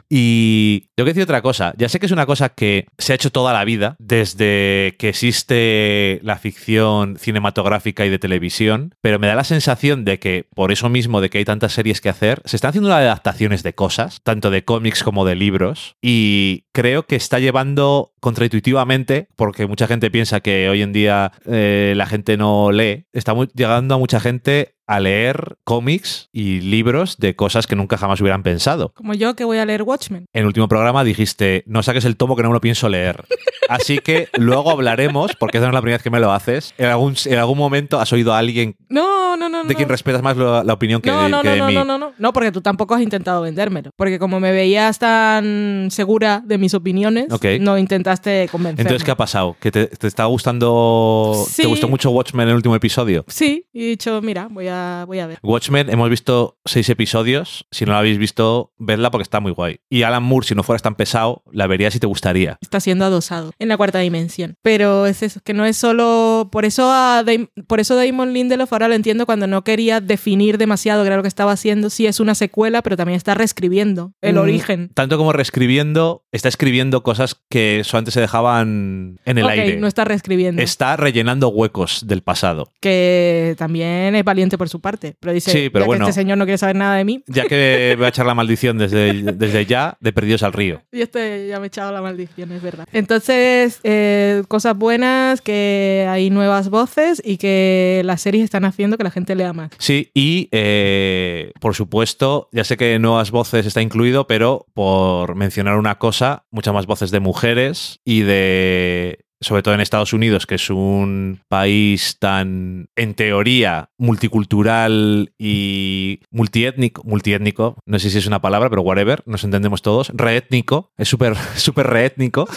Y tengo que decir otra cosa. Ya sé que es una cosa que se ha hecho toda la vida, desde que existe la ficción cinematográfica y de televisión, pero me da la sensación de que por eso mismo de que hay tantas series que hacer, se están haciendo adaptaciones de cosas, tanto de cómics como de libros, y creo que está llevando contraintuitivamente, porque mucha gente piensa que hoy en día eh, la gente no lee, está llegando a mucha gente a leer cómics y libros de cosas que nunca jamás hubieran pensado.
Como yo que voy a leer Watchmen.
En el último programa dijiste, no saques el tomo que no me lo pienso leer. Así que luego hablaremos, porque esa no es la primera vez que me lo haces. En algún, en algún momento has oído a alguien
No, no, no.
de quien respetas más lo- la opinión que,
no, no,
que
no,
de
no,
mí.
no, no, no. No, porque tú tampoco has intentado vendérmelo. Porque como me veías tan segura de mis opiniones, no convencerme.
Entonces, ¿qué ha pasado? ¿Que te, te está gustando...
Sí.
¿Te gustó mucho Watchmen en el último episodio?
Sí, y he dicho, mira, voy a, voy a ver.
Watchmen, hemos visto seis episodios. Si no la habéis visto, vedla porque está muy guay. Y Alan Moore, si no fueras tan pesado, la verías y te gustaría.
Está siendo adosado en la cuarta dimensión. Pero es eso, que no es solo. Por eso, a Dam- por eso Damon Lindelof ahora lo entiendo cuando no quería definir demasiado qué era lo que estaba haciendo. Sí es una secuela, pero también está reescribiendo el
Mm,
origen.
Tanto como reescribiendo, está escribiendo cosas que eso antes se dejaban en el aire.
no está reescribiendo.
Está rellenando huecos del pasado.
Que también es valiente por su parte. Pero dice,
Sí, pero
"Ya que
bueno.
este señor no quiere saber nada de mí.
Ya que voy a echar la maldición desde, desde ya de Perdidos al Río.
Y este ya me he echado la maldición, es verdad. Entonces, eh, cosas buenas, que hay nuevas voces y que las series están haciendo que la gente lea más.
Sí, y eh, por supuesto, ya sé que nuevas voces está incluido, pero por mencionar una cosa, muchas más voces de mujeres y de sobre todo en Estados Unidos, que es un país tan, en teoría, multicultural y multiétnico, multiétnico, no sé si es una palabra, pero whatever, nos entendemos todos, reétnico, es súper súper reétnico.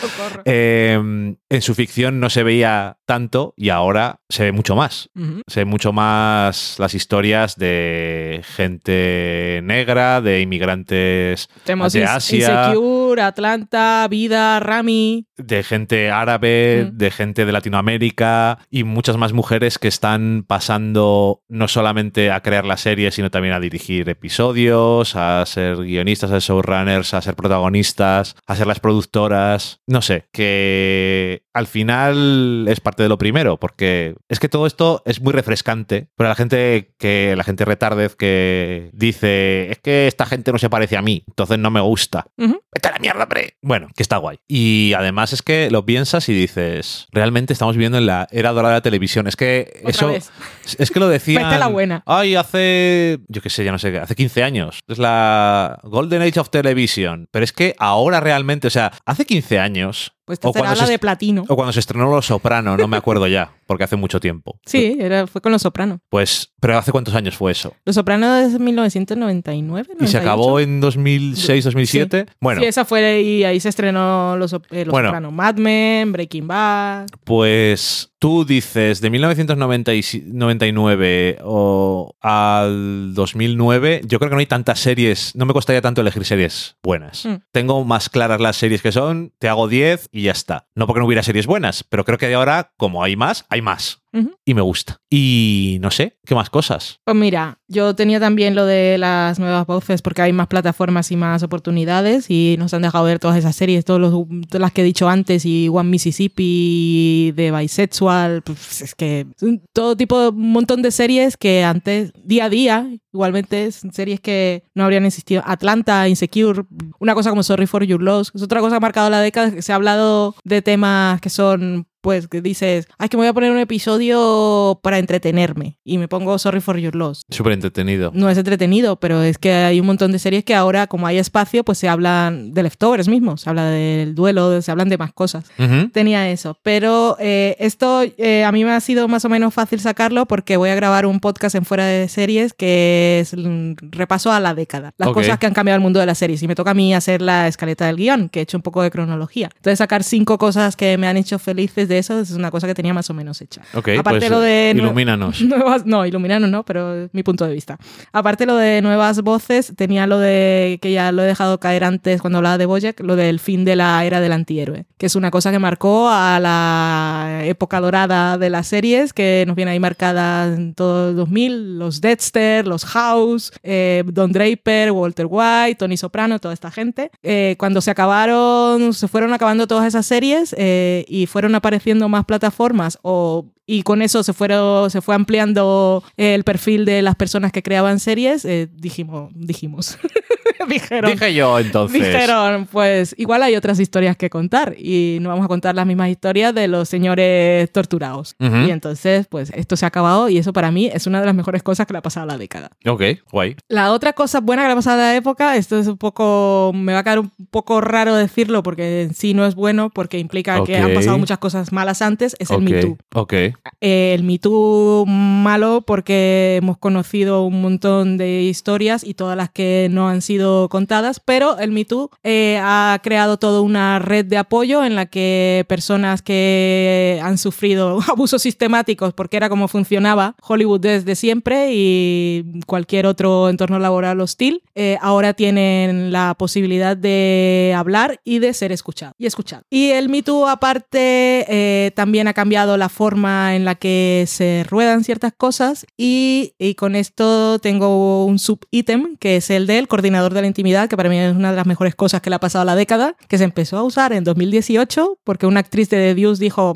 Eh, en su ficción no se veía tanto y ahora se ve mucho más. Se ve mucho más las historias de gente negra, de inmigrantes
Tenemos
de Asia,
Insecure, Atlanta, Vida, Rami.
de gente árabe, De gente de Latinoamérica y muchas más mujeres que están pasando no solamente a crear la serie, sino también a dirigir episodios, a ser guionistas, a ser showrunners, a ser protagonistas, a ser las productoras. No sé, que al final es parte de lo primero, porque es que todo esto es muy refrescante, pero la gente que la gente retardez que dice, es que esta gente no se parece a mí, entonces no me gusta. Vete a la mierda, hombre. Bueno, que está guay. Y además es que lo piensas y dices, realmente estamos viviendo en la era dorada de la televisión. Es que
Otra
eso.
vez.
Es que lo decían.
Vete a la buena.
Ay, hace. Yo qué sé, ya no sé qué. Hace 15 años. Es la Golden Age of Television. Pero es que ahora realmente, o sea, hace 15 años.
Pues
o
será la
se,
de platino.
O cuando se estrenó Los Soprano, no me acuerdo ya, porque hace mucho tiempo.
Sí, era, fue con Los Sopranos.
Pues, pero ¿hace cuántos años fue eso?
Los Sopranos es 1999.
¿Y se
98.
acabó en 2006, 2007? Bueno,
Sí, esa fue y ahí se estrenó Los, eh, Los
Bueno.
Sopranos. Mad Men, Breaking Bad.
Pues tú dices de 1999 o al 2009, yo creo que no hay tantas series, no me costaría tanto elegir series buenas.
Mm.
Tengo más claras las series que son, te hago 10 y ya está. No porque no hubiera series buenas, pero creo que de ahora, como hay más, hay más. Y me gusta. Y no sé, ¿qué más cosas?
Pues mira, yo tenía también lo de las nuevas voces porque hay más plataformas y más oportunidades y nos han dejado ver todas esas series, todos los, todas las que he dicho antes y One Mississippi, de Bisexual, pues es que todo tipo, un montón de series que antes, día a día, igualmente series que no habrían existido. Atlanta, Insecure, una cosa como Sorry for Your Loss, es otra cosa que ha marcado la década, que se ha hablado de temas que son pues que dices, ay, que me voy a poner un episodio para entretenerme y me pongo Sorry for Your Loss.
Súper entretenido.
No es entretenido, pero es que hay un montón de series que ahora, como hay espacio, pues se hablan de leftovers mismos, se habla del duelo, se hablan de más cosas. Tenía eso, pero eh, esto eh, a mí me ha sido más o menos fácil sacarlo porque voy a grabar un podcast en fuera de series que es un repaso a la década, las cosas que han cambiado el mundo de las series y me toca a mí hacer la escaleta del guion, que he hecho un poco de cronología. Entonces sacar cinco cosas que me han hecho felices de eso es una cosa que tenía más o menos hecha.
Ok,
Aparte
pues
lo de
ilumínanos.
Nuevas, no, iluminanos no, pero mi punto de vista. Aparte lo de nuevas voces, tenía lo de que ya lo he dejado caer antes cuando hablaba de Bojack, lo del fin de la era del antihéroe, que es una cosa que marcó a la época dorada de las series, que nos viene ahí marcada en todo el 2000, los Dexter, los House, eh, Don Draper, Walter White, Tony Soprano, toda esta gente. Eh, cuando se acabaron, se fueron acabando todas esas series eh, y fueron apareciendo más plataformas o y con eso se, fueron, se fue ampliando el perfil de las personas que creaban series, eh, dijimos, dijimos, dijeron,
Dije yo entonces.
dijeron, pues igual hay otras historias que contar y no vamos a contar las mismas historias de los señores torturados. Y entonces, pues esto se ha acabado y eso para mí es una de las mejores cosas que le ha pasado a la década.
Ok, guay.
La otra cosa buena que le ha pasado a la época, esto es un poco, me va a quedar un poco raro decirlo porque en sí no es bueno, porque implica que han pasado muchas cosas malas antes, es el Me Too.
Ok.
Eh, el Me Too malo porque hemos conocido un montón de historias y todas las que no han sido contadas, pero el Me Too eh, ha creado toda una red de apoyo en la que personas que han sufrido abusos sistemáticos, porque era como funcionaba Hollywood desde siempre y cualquier otro entorno laboral hostil, eh, ahora tienen la posibilidad de hablar y de ser escuchado y escuchado. Y el Me Too aparte eh, también ha cambiado la forma en la que se ruedan ciertas cosas y, con esto tengo un sub-ítem que es el del coordinador de la intimidad, que para mí es una de las mejores cosas que le ha pasado a la década, que se empezó a usar en 2018 porque una actriz de The Deuce dijo,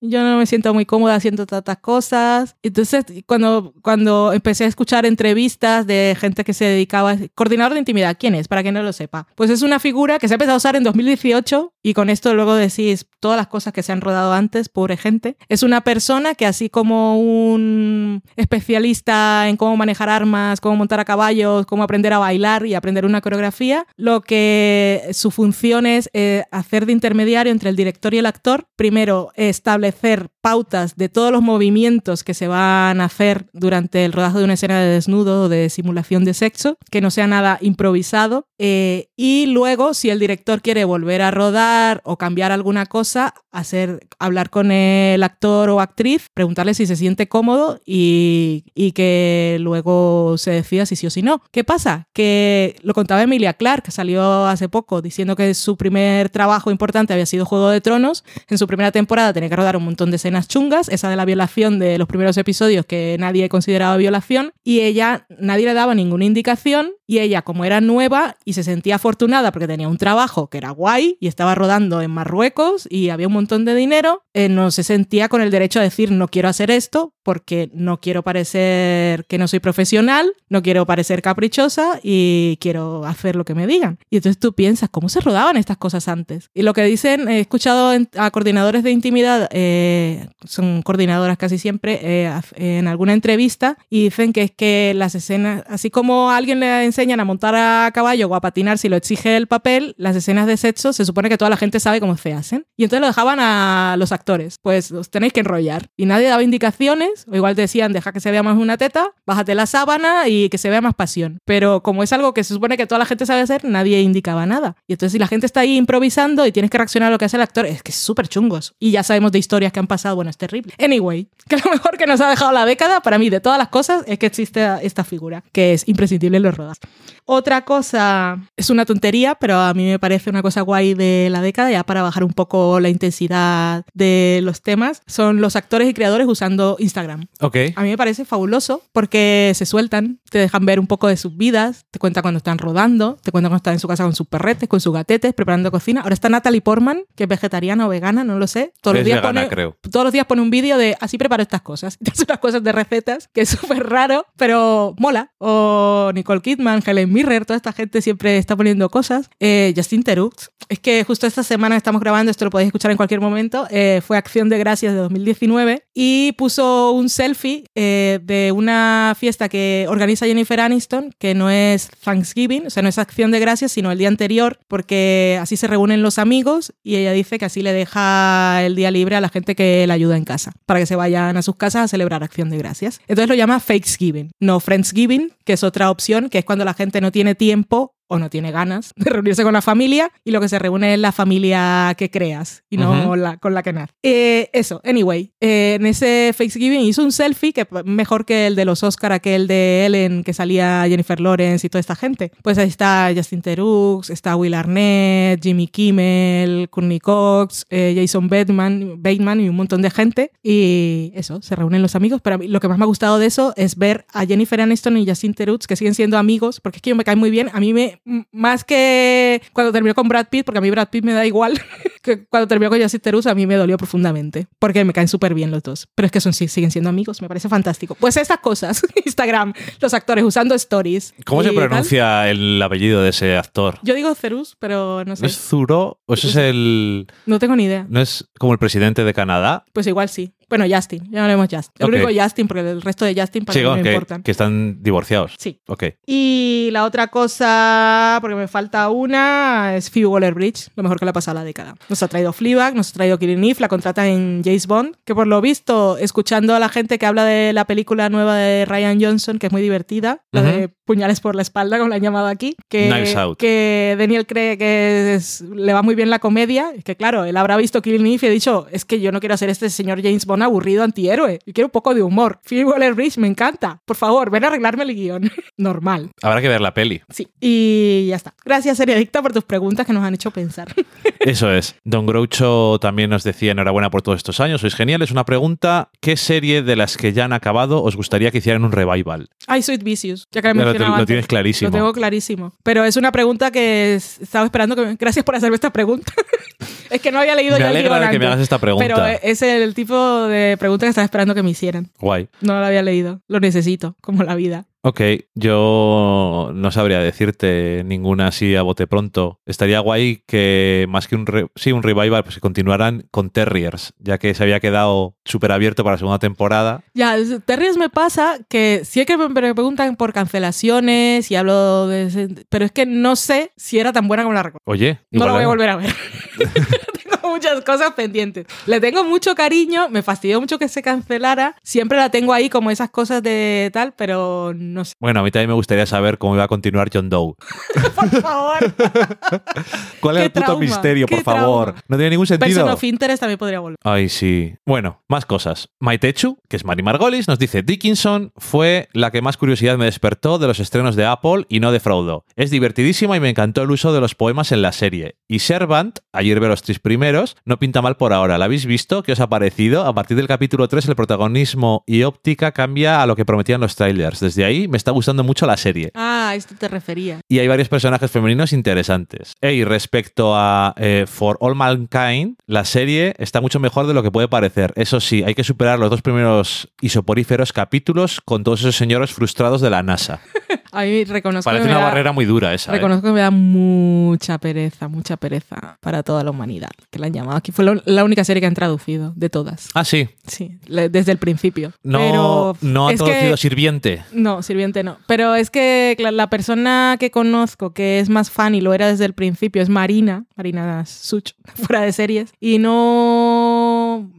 yo no me siento muy cómoda haciendo tantas cosas. Entonces, cuando, cuando empecé a escuchar entrevistas de gente que se dedicaba, coordinador de intimidad, ¿quién es? Para que no lo sepa. Pues es una figura que se ha empezado a usar en 2018 y con esto luego decís todas las cosas que se han rodado antes, pobre gente. Es una persona que así como un especialista en cómo manejar armas, cómo montar a caballos, cómo aprender a bailar y aprender una coreografía, lo que su función es eh, hacer de intermediario entre el director y el actor. Primero, establecer pautas de todos los movimientos que se van a hacer durante el rodaje de una escena de desnudo o de simulación de sexo, que no sea nada improvisado. Eh, y luego, si el director quiere volver a rodar o cambiar alguna cosa, hacer, hablar con el actor o actriz, preguntarle si se siente cómodo y, que luego se decida si sí o si no. ¿Qué pasa? Que lo contaba Emilia Clark, que salió hace poco diciendo que su primer trabajo importante había sido Juego de Tronos. En su primera temporada tenía que rodar un montón de escenas chungas, esa de la violación de los primeros episodios que nadie consideraba violación, y ella, nadie le daba ninguna indicación, y ella, como era nueva y se sentía afortunada porque tenía un trabajo que era guay y estaba rodando en Marruecos y había un montón de dinero, eh, no se sentía con el derecho a decir no quiero hacer esto porque no quiero parecer que no soy profesional, no quiero parecer caprichosa y quiero hacer lo que me digan. Y entonces tú piensas, ¿cómo se rodaban estas cosas antes? Y lo que dicen, he escuchado a coordinadores de intimidad, eh, son coordinadoras casi siempre, eh, en alguna entrevista, y dicen que es que las escenas, así como a alguien le enseñan a montar a caballo o a patinar si lo exige el papel, las escenas de sexo se supone que toda la gente sabe cómo se hacen. Y entonces lo dejaban a los actores, pues os tenéis que enrollar. Y nadie daba indicaciones, o igual decían, deja que se vea más una teta, bájate la sábana y que se vea más pasión. Pero como es algo que se supone que toda la gente sabe hacer, nadie indicaba nada. Y entonces si la gente está ahí improvisando y tienes que reaccionar a lo que hace el actor, es que es súper chungos. Y ya sabemos de historias que han pasado, bueno, es terrible. Anyway, que lo mejor que nos ha dejado la década, para mí, de todas las cosas, es que existe esta figura, que es imprescindible en los rodas. Otra cosa, es una tontería, pero a mí me parece una cosa guay de la década, ya para bajar un poco la intensidad de los temas, son los actores y creadores usando Instagram.
Ok.
A mí me parece fabuloso porque se sueltan, te dejan ver un poco de sus vidas, te cuentan cuando están rodando, te cuentan cuando están en su casa con sus perretes, con sus gatetes, preparando cocina. Ahora está Natalie Portman, que es vegetariana o vegana, no lo sé. Todos los días
vegana,
pone,
creo.
todos los días pone un vídeo de así preparo estas cosas. Te hace unas cosas de recetas, que es súper raro, pero mola. O Nicole Kidman, Helen Mirren, toda esta gente siempre está poniendo cosas. Eh, Justin Terux. Es que justo esta semana estamos grabando, esto lo podéis escuchar en cualquier momento, eh, fue Acción de Gracias de 2019 y puso un selfie eh, de una fiesta que organiza Jennifer Aniston, que no es Thanksgiving, o sea, no es Acción de Gracias, sino el día anterior, porque así se reúnen los amigos y ella dice que así le deja el día libre a la gente que la ayuda en casa, para que se vayan a sus casas a celebrar Acción de Gracias. Entonces lo llama Fakesgiving, no Friendsgiving, que es otra opción, que es cuando la gente no tiene tiempo o no tiene ganas de reunirse con la familia y lo que se reúne es la familia que creas y no
Ujú.
la, con la que naces. Eh, eso, anyway, eh, en ese Thanksgiving hizo un selfie que mejor que el de los Oscar, aquel de Ellen que salía Jennifer Lawrence y toda esta gente. Pues ahí está Justin Terux, está Will Arnett, Jimmy Kimmel, Courtney Cox, eh, Jason Bateman, Bateman y un montón de gente. Y eso, se reúnen los amigos. Pero a mí lo que más me ha gustado de eso es ver a Jennifer Aniston y Justin Terux que siguen siendo amigos, porque es que yo me cae muy bien. A mí me, más que cuando terminó con Brad Pitt, porque a mí Brad Pitt me da igual, que cuando terminó con Justin Terux a mí me dolió profundamente, porque me caen súper bien los dos. Pero es que son, siguen siendo amigos, me parece fantástico. Pues estas cosas, Instagram, los actores usando stories.
¿Cómo se
tal.
pronuncia el apellido de ese actor?
Yo digo Cerus, pero no
¿No
sé.
es Zuro? ¿O ese es el.
No tengo ni idea.
¿No es como el presidente de Canadá?
Pues igual sí. Bueno, Justin, llamaremos Justin. El
Ok.
único Justin, porque el resto de Justin para mí no
que,
importan.
que están divorciados.
Sí.
Ok.
Y la otra cosa, porque me falta una, es Phoebe Waller-Bridge, lo mejor que le ha pasado a la década. Nos ha traído Fleabag, nos ha traído Killing Eve, la contrata en James Bond, que por lo visto, escuchando a la gente que habla de la película nueva de Ryan Johnson, que es muy divertida, la de Puñales por la espalda, como la han llamado aquí, que,
Knives Out.
que Daniel cree que es- le va muy bien la comedia, que claro, él habrá visto Killing Eve y ha dicho, es que yo no quiero ser este señor James Bond aburrido antihéroe, yo quiero un poco de humor. Phoebe Waller-Bridge me encanta, por favor, ven a arreglarme el guion. Normal.
Habrá que ver la peli.
Sí, y ya está. Gracias, Seriadicta, por tus preguntas que nos han hecho pensar.
Eso es. Don Groucho también nos decía enhorabuena por todos estos años. Sois geniales. Una pregunta: ¿qué serie de las que ya han acabado os gustaría que hicieran un revival?
Ay, Sweet Vicious, ya que
lo,
mencionado
lo tienes clarísimo.
Lo tengo clarísimo. Pero es una pregunta que es- estaba esperando que... me- Gracias por hacerme esta pregunta. es que no había leído
Me
ya el guion
de que me hagas esta pregunta.
Pero es el tipo de pregunta que estaba esperando que me hicieran.
Guay.
No la había leído. Lo necesito, como la vida.
Ok, yo no sabría decirte ninguna así a bote pronto. Estaría guay que más que un, re- sí, un revival, pues que continuaran con Terriers, ya que se había quedado súper abierto para la segunda temporada.
Ya, es- Terriers me pasa que sí que me preguntan por cancelaciones y hablo de... Pero es que no sé si era tan buena como la recuerdo.
Oye,
No la voy a volver a ver. muchas cosas pendientes. Le tengo mucho cariño, me fastidió mucho que se cancelara. Siempre la tengo ahí como esas cosas de tal, pero no sé.
Bueno, a mí también me gustaría saber cómo iba a continuar John Doe.
Por favor.
¿Cuál es el puto
trauma,
misterio, por favor?
trauma.
No tiene ningún sentido.
Person of Interest también podría volver.
Ay, sí. Bueno, más cosas. Maitechu, que es Mari Margolis, nos dice: Dickinson fue la que más curiosidad me despertó de los estrenos de Apple y no defraudó. Es divertidísima y me encantó el uso de los poemas en la serie. Y Servant, ayer ve los tres primeros, no pinta mal por ahora. ¿La habéis visto? ¿Qué os ha parecido? A partir del capítulo 3, el protagonismo y óptica cambia a lo que prometían los trailers. Desde ahí me está gustando mucho la serie.
Ah, a esto te refería.
Y hay varios personajes femeninos interesantes. Y respecto a eh, For All Mankind, la serie está mucho mejor de lo que puede parecer. Eso sí, hay que superar los dos primeros isoporíferos capítulos con todos esos señores frustrados de la NASA.
A mí reconozco
Parece
que
una
da-
barrera muy dura esa. ¿eh?
Reconozco que me da mucha pereza, mucha pereza para toda la humanidad, que la han llamado. Aquí fue la, la única serie que han traducido, de todas.
Ah, sí.
Sí, le- desde el principio.
No,
Pero
no ha
es
traducido
que-
sirviente.
No, sirviente no. Pero es que la, la persona que conozco que es más fan y lo era desde el principio es Marina, Marina Such, fuera de series. Y no.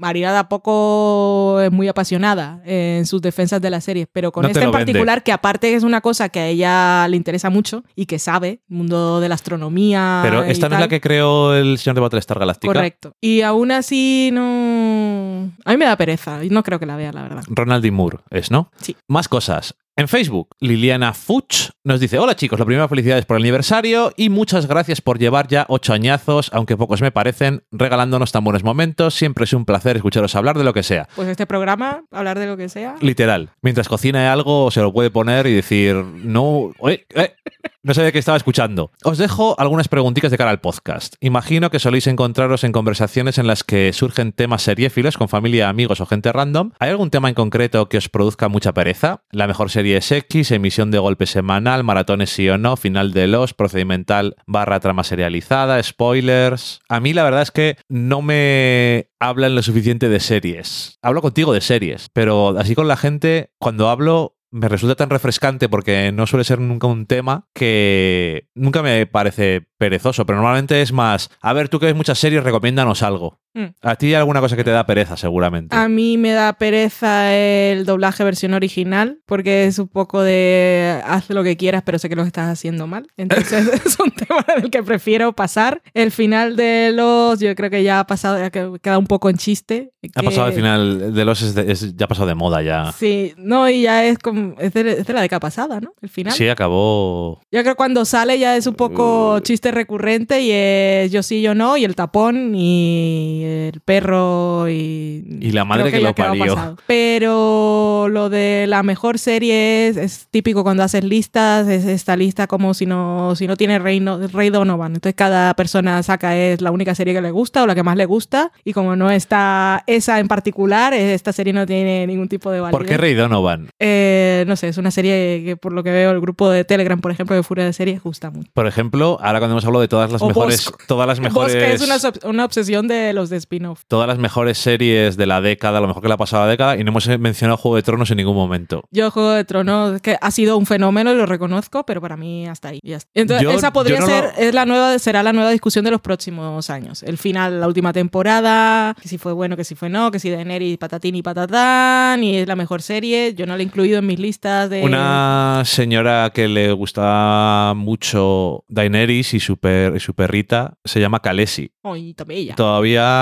Marina tampoco es muy apasionada en sus defensas de la serie, pero con
No
esta en
vende.
particular, que aparte es una cosa que a ella le interesa mucho y que sabe, el mundo de la astronomía.
Pero esta no es la que creó el señor de Battlestar Galactica.
Correcto. Y aún así no. A mí me da pereza y no creo que la vea, la verdad.
Ronald D. Moore es, ¿no?
Sí.
Más cosas. En Facebook, Liliana Fuchs nos dice: Hola chicos, lo primero, felicidades por el aniversario y muchas gracias por llevar ya ocho añazos, aunque pocos me parecen, regalándonos tan buenos momentos. Siempre es un placer escucharos hablar de lo que sea.
Pues este programa, hablar de lo que sea.
Literal. Mientras cocina algo, se lo puede poner y decir: No, eh, eh, no de qué estaba escuchando. Os dejo algunas preguntitas de cara al podcast. Imagino que soléis encontraros en conversaciones en las que surgen temas seriéfilos con familia, amigos o gente random. ¿Hay algún tema en concreto que os produzca mucha pereza? La mejor serie es X, emisión de golpe semanal, maratones sí o no, final de los, procedimental barra trama serializada, spoilers. A mí la verdad es que no me hablan lo suficiente de series. Hablo contigo de series, pero así con la gente, cuando hablo me resulta tan refrescante porque no suele ser nunca un tema que nunca me parece perezoso, pero normalmente es más, a ver, tú que ves muchas series, recomiéndanos algo.
Mm.
A ti hay alguna cosa que te da pereza, seguramente.
A mí me da pereza el doblaje versión original, porque es un poco de haz lo que quieras, pero sé que lo estás haciendo mal. Entonces es un tema del que prefiero pasar. El final de los, yo creo que ya ha pasado, ya que- queda un poco en chiste.
Ha
que-
pasado al final de los, es de- es- ya ha pasado de moda ya.
Sí, no, y ya es como, es de, es de la década pasada, ¿no? El final.
Sí, acabó.
Yo creo que cuando sale ya es un poco
Uh.
chiste recurrente y es yo sí, yo no, y el tapón y el perro y...
Y la madre que lo parió.
Pero lo de la mejor serie es, es típico cuando haces listas, es esta lista como si no, si no tiene Rey, no- Rey Donovan. Entonces cada persona saca es la única serie que le gusta o la que más le gusta y como no está esa en particular, esta serie no tiene ningún tipo de validez.
¿Por qué Rey Donovan?
Eh, no sé, es una serie que por lo que veo el grupo de Telegram, por ejemplo, de Furia de Series, gusta mucho.
Por ejemplo, ahora cuando hemos hablado de todas las
O
mejores, todas las mejores,
es una obsesión de los de spin spin-off.
Todas las mejores series de la década, lo mejor que a la década, y no hemos mencionado Juego de Tronos en ningún momento.
Yo Juego de Tronos, que ha sido un fenómeno lo reconozco, pero para mí hasta ahí. ya está. Entonces,
Yo-
esa podría
no
ser,
lo-
es la nueva, será la nueva discusión de los próximos años. El final, la última temporada, que si fue bueno, que si fue no, que si Daenerys patatín y patatán, y es la mejor serie. Yo no la he incluido en mis listas de...
Una señora que le gustaba mucho Daenerys y su, per- y su perrita se llama Khaleesi.
Ay, tan bella.
Todavía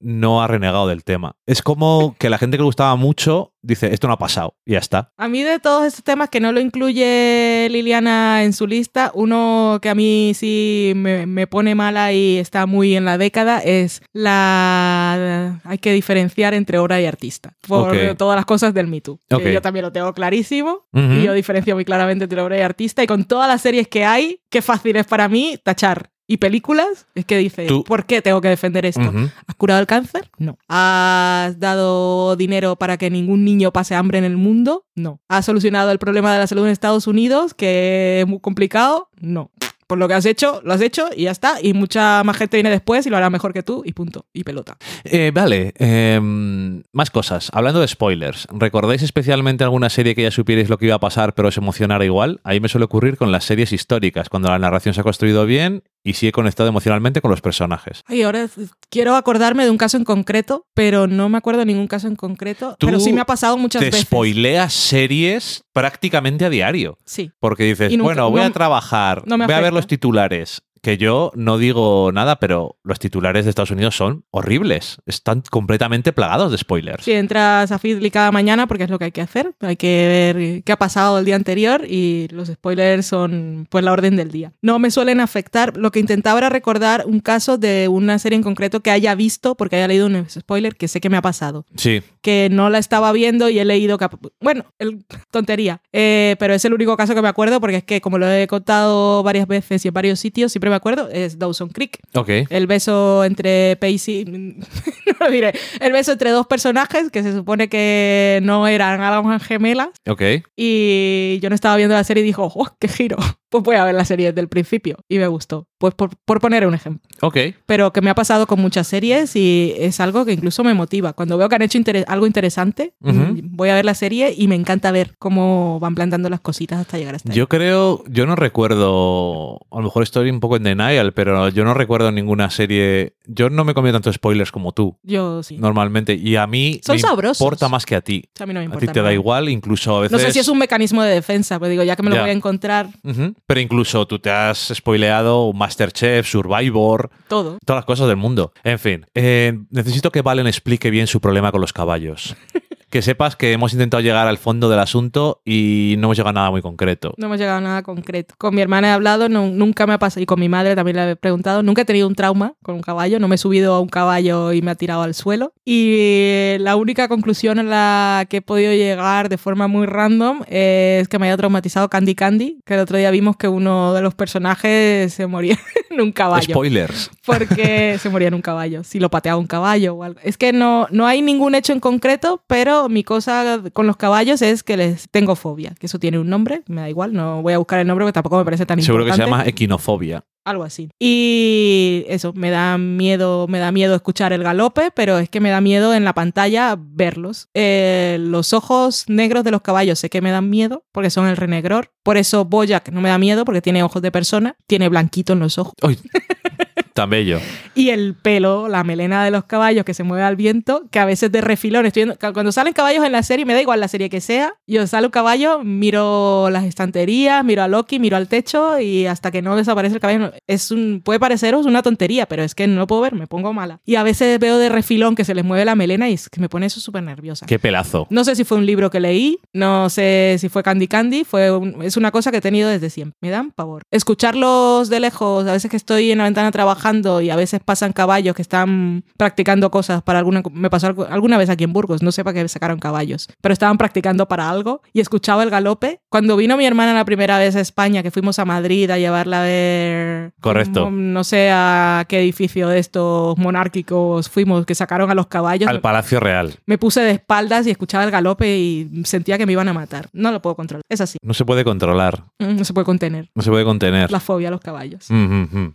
no ha renegado del tema. Es como que la gente que le gustaba mucho dice, esto no ha pasado, y ya está.
A mí de todos estos temas que no lo incluye Liliana en su lista, uno que a mí sí me, me pone mala y está muy en la década es la... Hay que diferenciar entre obra y artista. Por todas las cosas del Me Too. que. Yo también lo tengo clarísimo. Y yo diferencio muy claramente entre obra y artista. Y con todas las series que hay, qué fácil es para mí tachar. Y películas, es que dice,
Tú-
¿por qué tengo que defender esto? ¿Has curado el cáncer? No. ¿Has dado dinero para que ningún niño pase hambre en el mundo? No. ¿Has solucionado el problema de la salud en Estados Unidos, que es muy complicado? No. Por lo que has hecho, lo has hecho y ya está. Y mucha más gente viene después y lo hará mejor que tú y punto. Y pelota.
Eh, vale, em, más cosas. Hablando de spoilers, ¿recordáis especialmente alguna serie que ya supierais lo que iba a pasar pero os emocionara igual? Ahí me suele ocurrir con las series históricas, cuando la narración se ha construido bien y sí he conectado emocionalmente con los personajes.
Ay, ahora quiero acordarme de un caso en concreto, pero no me acuerdo de ningún caso en concreto.
Tú
Pero sí me ha pasado muchas
Te
veces.
spoileas series prácticamente a diario.
Sí.
Porque dices,
nunca-
bueno, voy
no-
a trabajar,
no
voy a ver los titulares. Que yo no digo nada, pero los titulares de Estados Unidos son horribles. Están completamente plagados de spoilers.
Si entras a Feedly cada mañana, porque es lo que hay que hacer, hay que ver qué ha pasado el día anterior y los spoilers son pues la orden del día. No me suelen afectar. Lo que intentaba era recordar un caso de una serie en concreto que haya visto, porque haya leído un spoiler que sé que me ha pasado.
Sí,
Que no la estaba viendo y he leído... Bueno, el- tontería. Eh, pero es el único caso que me acuerdo porque es que como lo he contado varias veces y en varios sitios, siempre me acuerdo, es Dawson Creek.
ok.
El beso entre Pacey. No lo diré. El beso entre dos personajes que se supone que no eran almas gemelas.
Ok.
Y yo no estaba viendo la serie y dijo, ¡oh, qué giro! Pues voy a ver la serie desde el principio. Y me gustó. Pues por, por poner un ejemplo.
Ok.
Pero que me ha pasado con muchas series y es algo que incluso me motiva. Cuando veo que han hecho inter- algo interesante, mm, voy a ver la serie y me encanta ver cómo van plantando las cositas hasta llegar hasta ahí.
Yo creo, yo no recuerdo, a lo mejor estoy un poco en denial, pero yo no recuerdo ninguna serie. Yo no me comido tantos spoilers como tú,
Yo sí.
normalmente. Y a mí
Son
me
sabrosos.
importa más que a ti.
O sea, a mí no me
A
importa.
ti te da igual, incluso a veces.
No sé si es un mecanismo de defensa, pero digo, ya que me lo voy a encontrar
Ujú. Pero incluso tú te has spoileado Masterchef, Survivor,
todo.
todas las cosas del mundo. En fin, eh, necesito que Valen explique bien su problema con los caballos. que sepas que hemos intentado llegar al fondo del asunto y no hemos llegado a nada muy concreto.
No hemos llegado a nada concreto. Con mi hermana he hablado, no- nunca me ha pasado, y con mi madre también le he preguntado, nunca he tenido un trauma con un caballo, no me he subido a un caballo y me ha tirado al suelo. Y la única conclusión en la que he podido llegar de forma muy random es que me haya traumatizado Candy Candy, que el otro día vimos que uno de los personajes se moría en un caballo.
Spoilers.
porque se moría en un caballo, si lo pateaba un caballo o algo. Es que no, no hay ningún hecho en concreto, pero mi cosa con los caballos es que les tengo fobia, que eso tiene un nombre, me da igual, no voy a buscar el nombre porque tampoco me parece tan
Seguro que
importante.
se llama equinofobia.
Algo así. Y eso, me da miedo, me da miedo escuchar el galope, pero es que me da miedo en la pantalla verlos. Eh, los ojos negros de los caballos sé que me dan miedo porque son el renegror. Por eso Boyac no me da miedo porque tiene ojos de persona, tiene blanquito en los ojos.
Uy, tan bello.
Y el pelo, la melena de los caballos que se mueve al viento, que a veces de refilón. Estoy viendo- cuando salen caballos en la serie, me da igual la serie que sea. Yo sale un caballo, miro las estanterías, miro a Loki, miro al techo y hasta que no desaparece el caballo. Es un, puede pareceros una tontería, pero es que no puedo ver, me pongo mala. Y a veces veo de refilón que se les mueve la melena y es que me pone eso súper nerviosa.
Qué pelazo.
No sé si fue un libro que leí, no sé si fue Candy Candy, fue un- es una cosa que he tenido desde siempre. Me dan pavor. Escucharlos de lejos, a veces que estoy en la ventana trabajando y a veces pasan caballos que están practicando cosas para alguna... Me pasó algo- alguna vez aquí en Burgos, no sé para qué sacaron caballos, pero estaban practicando para algo y escuchaba el galope. Cuando vino mi hermana la primera vez a España, que fuimos a Madrid a llevarla a ver...
Correcto.
No, no sé a qué edificio de estos monárquicos fuimos, que sacaron a los caballos.
Al Palacio Real.
Me puse de espaldas y escuchaba el galope y sentía que me iban a matar. No lo puedo controlar. Es así.
No se puede controlar,
Mm, No se puede contener.
no se puede contener.
La fobia a los caballos.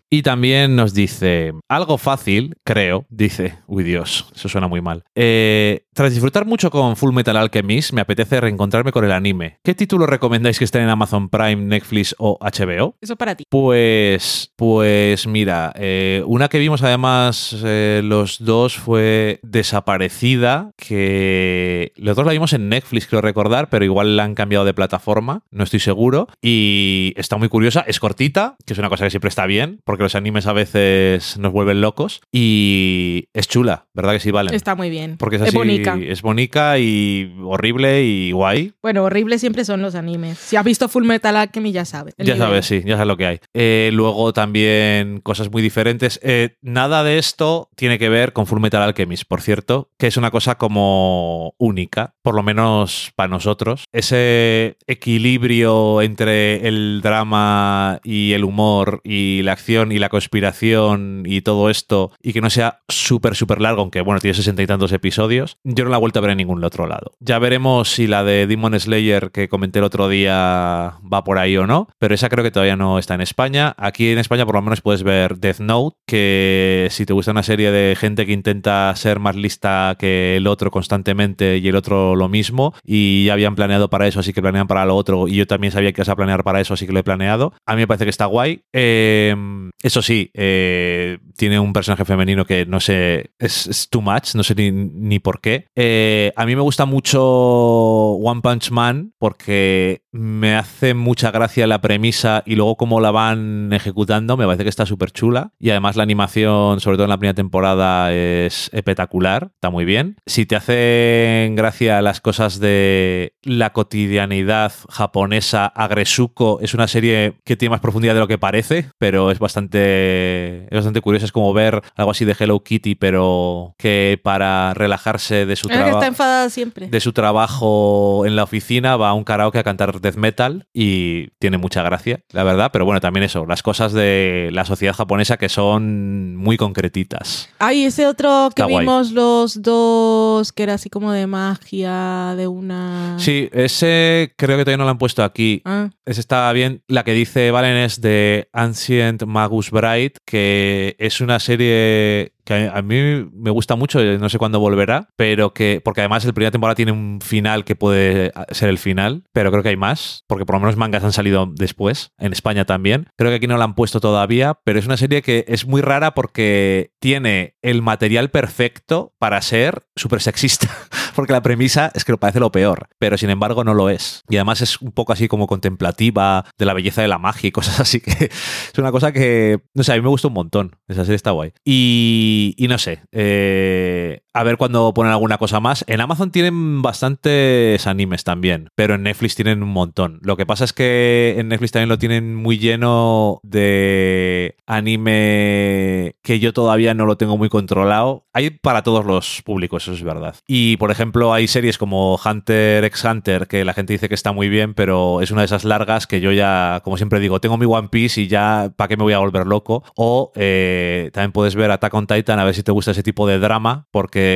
Y también nos dice, algo fácil, creo, dice, uy Dios, eso suena muy mal. Eh, tras disfrutar mucho con Full Metal Alchemist, me apetece reencontrarme con el anime. ¿Qué título recomendáis que estén en Amazon Prime, Netflix o HBO?
Eso para ti.
Pues, pues mira, eh, una que vimos además eh, los dos fue Desaparecida, que los dos la vimos en Netflix, creo recordar, pero igual la han cambiado de plataforma, no estoy seguro. Y está muy curiosa, es cortita, que es una cosa que siempre está bien, porque los animes a veces nos vuelven locos. Y es chula, ¿verdad que sí, Valen?
Está muy bien.
Porque es
Es
así,
bonita.
es bonita y horrible y guay.
Bueno, horribles siempre son los animes. Si has visto Full Metal Alchemy ya sabes.
Ya
nivel.
sabes, sí, ya sabes lo que hay. Eh, luego también cosas muy diferentes. Eh, nada de esto tiene que ver con Full Metal Alchemist, por cierto, que es una cosa como única, por lo menos para nosotros. Ese equilibrio entre el drama y el humor y la acción y la conspiración y todo esto, y que no sea súper, súper largo, aunque bueno, tiene sesenta y tantos episodios, yo no la he vuelto a ver en ningún otro lado. Ya veremos si la de Demon Slayer que comenté el otro día va por ahí o no, pero esa creo que todavía no está en España. Aquí en España por lo menos puedes ver Death Note, que si te gusta una serie de gente que intenta ser más lista que el otro constantemente y el otro lo mismo, y ya habían planeado para eso, así que planean para lo otro, y yo también sabía que ibas a planear para eso, así que lo he planeado. A mí me parece que está guay. Eh, eso sí, eh, tiene un personaje femenino que no sé, es, too much, no sé ni, por qué. Eh, a mí me gusta mucho One Punch Man porque me hace mucha gracia la premisa y luego cómo la van ejecutando, me parece que está súper chula. Y además la animación, sobre todo en la primera temporada, es espectacular, está muy bien. Si te hacen gracia las cosas de la cotidianidad japonesa, Agresuko es una serie que tiene más profundidad de lo que parece, pero es bastante, es bastante curioso. Es como ver algo así de Hello Kitty, pero que para relajarse de su trabajo
está enfadada siempre.
de su trabajo en la oficina va a un karaoke a cantar death metal y tiene mucha gracia, la verdad. Pero bueno, también eso, las cosas de la sociedad japonesa que son muy concretitas.
Ay, ese otro que vimos los dos, que era así como de magia, de una...
Sí, ese creo que todavía no lo han puesto aquí.
Ah,
Ese está bien. La que dice Valen es de Ancient Magus Bride, que es una serie que a mí me gusta mucho, eh, no sé cuándo volverá, pero que, porque además el primera temporada tiene un final que puede ser el final, pero creo que hay más, porque por lo menos mangas han salido después, en España también. Creo que aquí no la han puesto todavía, pero es una serie que es muy rara porque tiene el material perfecto para ser súper sexista, porque la premisa es que lo parece lo peor, pero sin embargo no lo es. Y además es un poco así como contemplativa de la belleza de la magia y cosas así que es una cosa que, no sé, a mí me gusta un montón. Esa serie está guay. Y, y no sé, eh, a ver cuando ponen alguna cosa más. En Amazon tienen bastantes animes también, pero en Netflix tienen un montón. Lo que pasa es que en Netflix también lo tienen muy lleno de anime que yo todavía no lo tengo muy controlado. Hay para todos los públicos, eso es verdad. Y por ejemplo, hay series como Hunter x Hunter que la gente dice que está muy bien, pero es una de esas largas que yo ya, como siempre digo, tengo mi One Piece y ya, ¿para qué me voy a volver loco? O eh, también puedes ver Attack on Titan a ver si te gusta ese tipo de drama, porque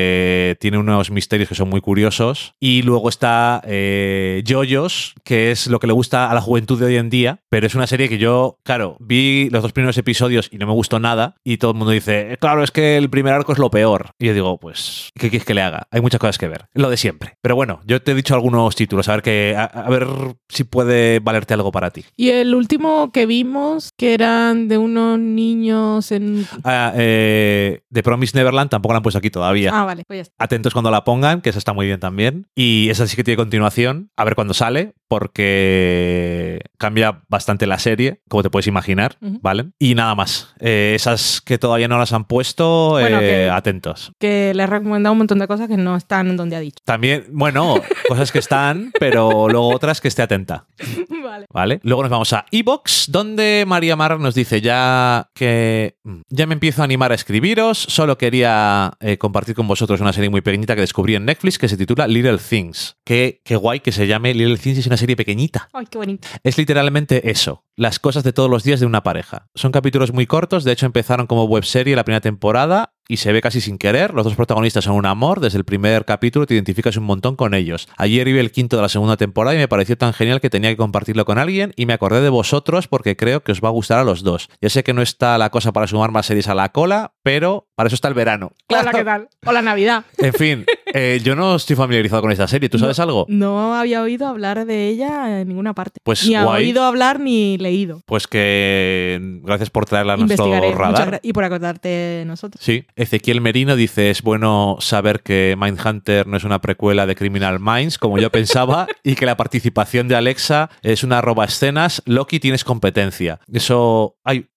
tiene unos misterios que son muy curiosos. Y luego está eh, JoJo's, que es lo que le gusta a la juventud de hoy en día, pero es una serie que yo, claro, vi los dos primeros episodios y no me gustó nada, y todo el mundo dice, "Eh, claro, es que el primer arco es lo peor. Y yo digo, pues, ¿qué quieres que le haga? Hay muchas cosas que ver, lo de siempre. Pero bueno, yo te he dicho algunos títulos, a ver, que, a, a ver si puede valerte algo para ti.
Y el último que vimos, que eran de unos niños en...
Ah, eh, The Promise Neverland tampoco la han puesto aquí todavía.
Ah, vale, pues.
Atentos cuando la pongan, que esa está muy bien también. Y esa sí que tiene continuación, a ver cuándo sale, porque cambia bastante la serie, como te puedes imaginar. ¿vale? Y nada más. Eh, esas que todavía no las han puesto,
Bueno,
eh,
que-
atentos.
Que le he recomendado un montón de cosas que no están donde ha dicho.
También, bueno, cosas que están, pero luego otras que esté atenta.
vale.
¿Vale? Luego nos vamos a Evox, donde María Mar nos dice ya que mm, ya me empiezo a animar a escribiros. Solo quería eh, compartir con vosotros una serie muy pequeñita que descubrí en Netflix que se titula Little Things. Qué, qué guay que se llame Little Things y es una serie pequeñita.
Ay, qué bonito.
Es literalmente eso, las cosas de todos los días de una pareja. Son capítulos muy cortos, de hecho empezaron como webserie la primera temporada y se ve casi sin querer. Los dos protagonistas son un amor. Desde el primer capítulo te identificas un montón con ellos. Ayer vi el quinto de la segunda temporada y me pareció tan genial que tenía que compartirlo con alguien y me acordé de vosotros porque creo que os va a gustar a los dos. Ya sé que no está la cosa para sumar más series a la cola, pero para eso está el verano.
Hola, ¿qué tal? Hola, Navidad.
En fin, eh, yo no estoy familiarizado con esta serie. ¿Tú sabes algo?
No había oído hablar de ella en ninguna parte.
Pues
ni
guay.
oído hablar ni leído.
Pues que gracias por traerla a nuestro radar.
y por acordarte de nosotros.
Sí, Ezequiel Merino dice, es bueno saber que Mindhunter no es una precuela de Criminal Minds, como yo pensaba, y que la participación de Alexa es una roba escenas. Loki, tienes competencia. Eso... Ay...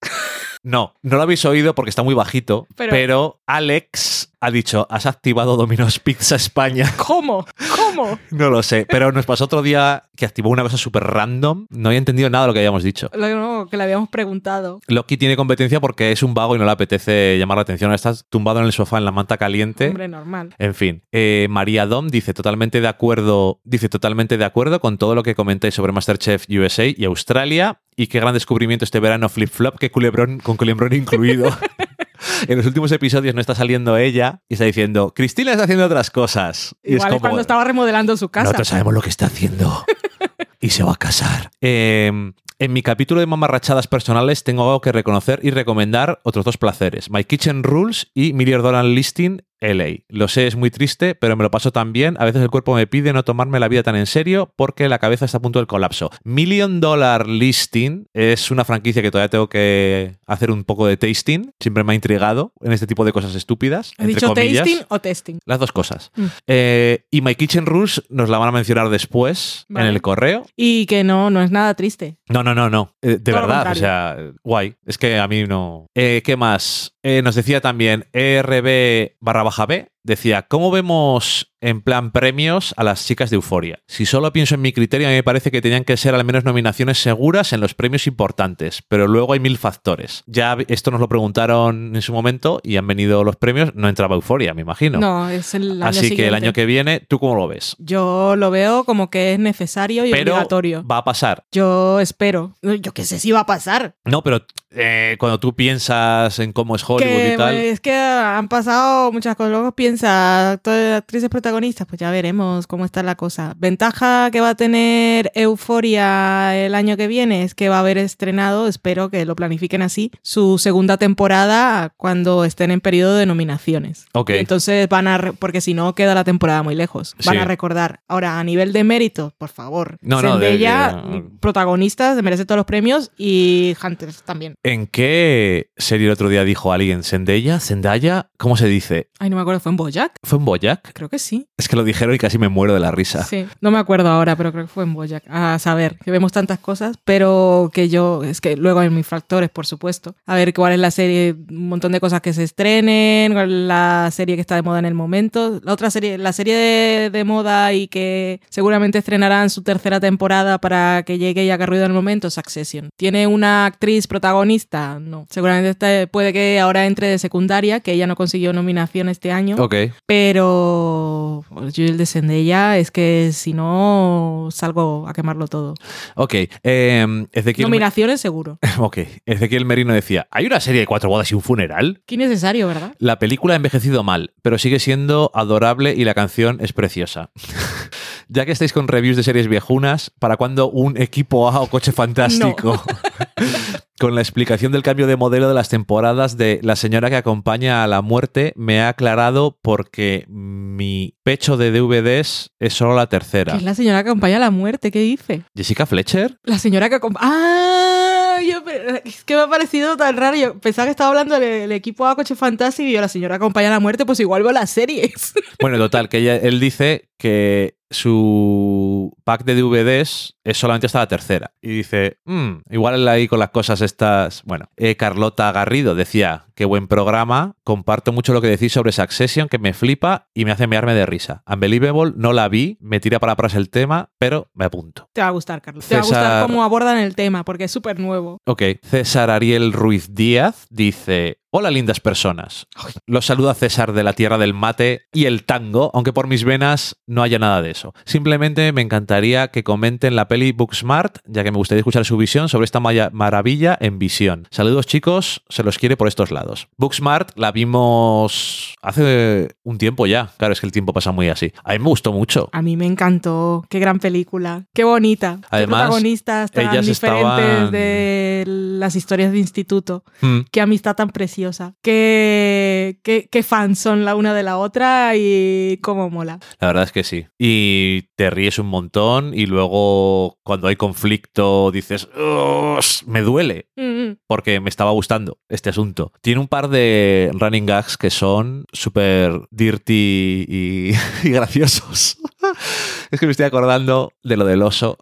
No, no lo habéis oído porque está muy bajito,
Pero-
pero, Alex ha dicho, has activado Domino's Pizza España.
¿Cómo? ¿Cómo?
No lo sé, pero nos pasó otro día que activó una cosa súper random. No había entendido nada de lo que habíamos dicho.
Lo que no- que le habíamos preguntado.
Loki tiene competencia porque es un vago y no le apetece llamar la atención. Estás tumbado en el sofá en la manta caliente.
Hombre, normal.
En fin, eh, María Dom dice totalmente de acuerdo, dice totalmente de acuerdo con todo lo que comentáis sobre Masterchef USA y Australia y qué gran descubrimiento este verano flip flop que culebrón con culebrón incluido. en los últimos episodios no está saliendo ella y está diciendo Cristina está haciendo otras cosas. Y
Igual es cuando estaba remodelando su casa.
nosotros sabemos lo que está haciendo. y se va a casar. Eh, en mi capítulo de mamarrachadas personales tengo algo que reconocer y recomendar otros dos placeres. My Kitchen Rules y Million Dollar Listing LA. Lo sé, es muy triste, pero me lo paso tan bien. A veces el cuerpo me pide no tomarme la vida tan en serio porque la cabeza está a punto del colapso. Million Dollar Listing es una franquicia que todavía tengo que hacer un poco de tasting. Siempre me ha intrigado en este tipo de cosas estúpidas.
¿Has
entre
dicho
comillas.
tasting o testing?
Las dos cosas.
Mm.
Eh, y My Kitchen Rules nos la van a mencionar después
Vale.
en el correo.
Y que no, no es nada triste.
No, no, no, no. Eh, de
Todo
verdad, o sea, guay. Es que a mí no. Eh, ¿Qué más? Eh, nos decía también ERB barra baja B. Decía, ¿cómo vemos en plan premios a las chicas de Euforia? Si solo pienso en mi criterio, a mí me parece que tenían que ser al menos nominaciones seguras en los premios importantes, pero luego hay mil factores. Ya esto nos lo preguntaron en su momento y han venido los premios, no entraba Euforia, me imagino.
No, es el año
Así que el año que viene, ¿tú cómo lo ves?
Yo lo veo como que es necesario y
Pero
obligatorio.
va a pasar.
Yo espero. Yo qué sé si va a pasar.
No, pero eh, cuando tú piensas en cómo es Hollywood
que
y tal.
es que han pasado muchas cosas. Luego piensa, actores, actrices protagonistas, pues ya veremos cómo está la cosa. Ventaja que va a tener Euforia el año que viene es que va a haber estrenado, espero que lo planifiquen así, su segunda temporada cuando estén en periodo de nominaciones.
Ok.
Entonces van a, re- porque si no queda la temporada muy lejos. Van
Sí.
a recordar. Ahora, a nivel de mérito, por favor.
No, no, de-
Zendaya,
de-
protagonistas, merece todos los premios y Hunters también.
¿En qué serie el otro día dijo alguien? ¿Zendaya? ¿Zendaya? ¿Cómo se dice?
Ay, no me acuerdo, ¿fue en
¿Fue en Boyac?
Creo que sí.
Es que lo dijeron y casi me muero de la risa.
Sí, no me acuerdo ahora, pero creo que fue en Boyac. A saber, que vemos tantas cosas, pero que yo, es que luego hay mis factores, por supuesto. A ver cuál es la serie, un montón de cosas que se estrenen, cuál es la serie que está de moda en el momento. La otra serie, la serie de, de moda y que seguramente estrenarán su tercera temporada para que llegue y haga ruido en el momento, Succession. ¿Tiene una actriz protagonista? No. Seguramente esta- puede que ahora entre de secundaria, que ella no consiguió nominación este año.
Ok.
Pero yo el de Zendaya es que si no salgo a quemarlo todo.
Ok. Eh, Ezequiel,
Nominaciones seguro.
ok. Ezequiel Merino decía, ¿hay una serie de cuatro bodas y un funeral?
Qué innecesario, ¿verdad?
La película ha envejecido mal, pero sigue siendo adorable y la canción es preciosa. ya que estáis con reviews de series viejunas, ¿para cuándo un equipo A o coche fantástico? con la explicación del cambio de modelo de las temporadas de La señora que acompaña a la muerte, me ha aclarado porque mi pecho de DVDs es solo la tercera.
Que es la señora que acompaña a la muerte, ¿qué dice?
¿Jessica Fletcher?
La señora que acompaña... ¡Ah! Yo, es que me ha parecido tan raro. Yo pensaba que estaba hablando del del equipo A Coche Fantasy y yo, la señora que acompaña a la muerte, pues igual veo las series.
Bueno, total, que ella- él dice que su pack de DVDs es solamente hasta la tercera. Y dice, "Mm, igual ahí con las cosas estas... Bueno, eh, Carlota Garrido decía, qué buen programa, comparto mucho lo que decís sobre Succession, que me flipa y me hace mearme de risa. Unbelievable, no la vi, me tira para atrás el tema, pero me apunto.
Te va a gustar, Carlos. Te va a gustar cómo abordan el tema, porque es súper nuevo.
Ok, César Ariel Ruiz Díaz dice, hola lindas personas. Los saluda César de la tierra del mate y el tango, aunque por mis venas no haya nada de eso. Simplemente me encantaría que comenten la peli Booksmart, ya que me gustaría escuchar su visión sobre esta maravilla en visión. Saludos chicos, se los quiere por estos lados. Booksmart la vimos hace un tiempo ya. Claro, es que el tiempo pasa muy así. A mí me gustó mucho.
A mí me encantó. Qué gran película. Qué bonita.
Además,
Qué protagonistas tan
ellas
diferentes
estaban-
de las historias de instituto.
Mm.
Qué amistad tan preciosa. Qué, qué, qué fans son la una de la otra y cómo mola.
La verdad es que sí. Y te ríes un montón y luego cuando hay conflicto dices, "Ugh, me duele.
Mm, mm.
porque me estaba gustando este asunto. Tiene un par de running gags que son súper dirty y, y graciosos. Es que me estoy acordando de lo del oso.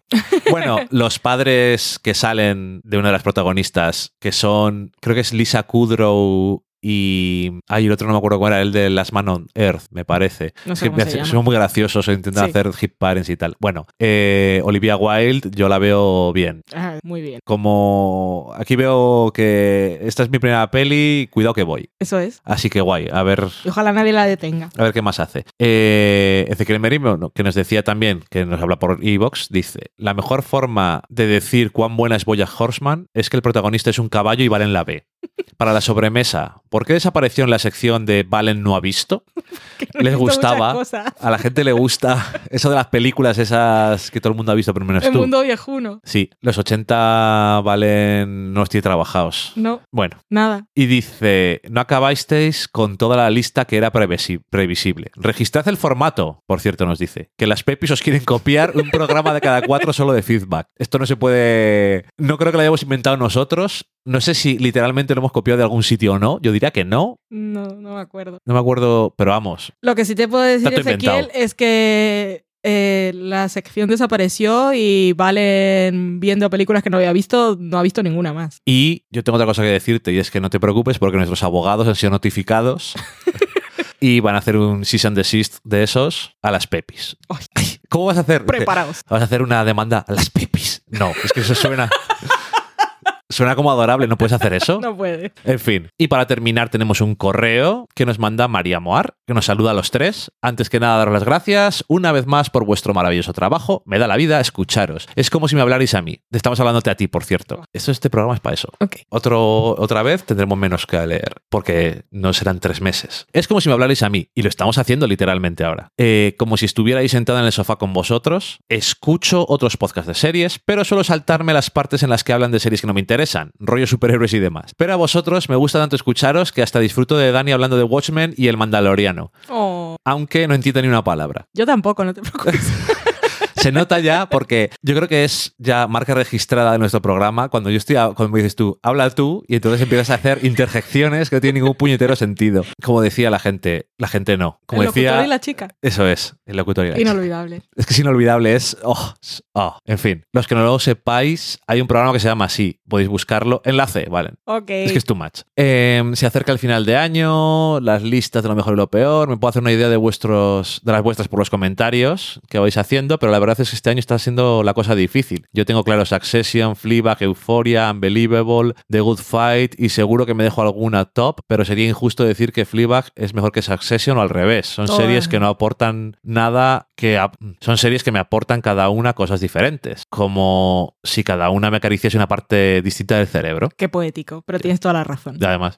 Bueno, los padres que salen de una de las protagonistas, que son, creo que es Lisa Kudrow y... Ay, el otro no me acuerdo cuál era, el de Last Man on Earth, me parece.
No sé cómo se llama.
son muy graciosos, intentan
Sí.
hacer hip parents y tal. Bueno, eh, Olivia Wilde yo la veo bien
Ah, muy bien.
como aquí veo que esta es mi primera peli, cuidado que voy.
Eso es.
Así que guay, a ver,
Y ojalá nadie la detenga.
a ver qué más hace. Eh, Ezequiel Merino, no, que nos decía también, que nos habla por Evox, dice, la mejor forma de decir cuán buena es Boya Horseman es que el protagonista es un caballo y Valen la ve. Para la sobremesa, ¿por qué desapareció en la sección de Valen no ha visto? Les gustaba. A la gente le gusta eso de las películas esas que todo el mundo ha visto, pero menos
El
tú.
mundo viejuno.
Sí, los 80 valen no estoy trabajados.
No,
Bueno,
nada.
y dice, no acabasteis con toda la lista que era previsi- previsible. Registrad el formato, por cierto, nos dice. Que las Pepis os quieren copiar un programa de cada cuatro solo de feedback. Esto no se puede... No creo que lo hayamos inventado nosotros. No sé si literalmente lo hemos copiado de algún sitio o no. Yo diría que no.
No, no me acuerdo.
No me acuerdo, pero vamos.
Lo que sí te puedo decir, Ezequiel, es que eh, la sección desapareció y Valen viendo películas que no había visto, no ha visto ninguna más.
Y yo tengo otra cosa que decirte y es que no te preocupes porque nuestros abogados han sido notificados y van a hacer un cease and desist de esos a las Pepis.
Ay,
¿Cómo vas a hacer?
Preparaos.
¿Vas a hacer una demanda a las Pepis? No, es que eso suena... Suena como adorable, ¿no puedes hacer eso?
No puede.
En fin. Y para terminar tenemos un correo que nos manda María Moar, que nos saluda a los tres. Antes que nada, daros las gracias una vez más por vuestro maravilloso trabajo. Me da la vida escucharos. Es como si me hablarais a mí. Estamos hablándote a ti, por cierto. Esto, este programa es para eso.
Ok.
Otro, otra vez tendremos menos que leer, porque no serán tres meses. Es como si me hablarais a mí, y lo estamos haciendo literalmente ahora. Eh, como si estuvierais sentada en el sofá con vosotros, escucho otros podcasts de series, pero suelo saltarme las partes en las que hablan de series que no me interesan, rollo superhéroes y demás. Pero a vosotros me gusta tanto escucharos que hasta disfruto de Dani hablando de Watchmen y el Mandaloriano,
Oh,
aunque no entiendo ni una palabra.
yo tampoco, no te preocupes.
Se nota ya porque yo creo que es ya marca registrada de nuestro programa cuando yo estoy, a- cuando me dices tú, habla tú y entonces empiezas a hacer interjecciones que no tienen ningún puñetero sentido. Como decía la gente, la gente no. Como
el locutor
decía,
y la chica.
eso es, el locutor y la chica.
Inolvidable.
Es que es inolvidable, es... Oh, oh. En fin, los que no lo sepáis, hay un programa que se llama así, podéis buscarlo. Enlace, vale.
Ok.
Es que es too much. Eh, se acerca el final de año, las listas de lo mejor y lo peor. Me puedo hacer una idea de vuestros, de las vuestras por los comentarios que vais haciendo, pero la verdad es que este año está siendo la cosa difícil. Yo tengo claro Succession, Fleabag, Euphoria, Unbelievable, The Good Fight y seguro que me dejo alguna top, pero sería injusto decir que Fleabag es mejor que Succession o al revés. Son
Oh.
series que no aportan nada que son series que me aportan cada una cosas diferentes, como si cada una me acariciase una parte distinta del cerebro.
Qué poético, pero tienes toda la razón.
Y Además,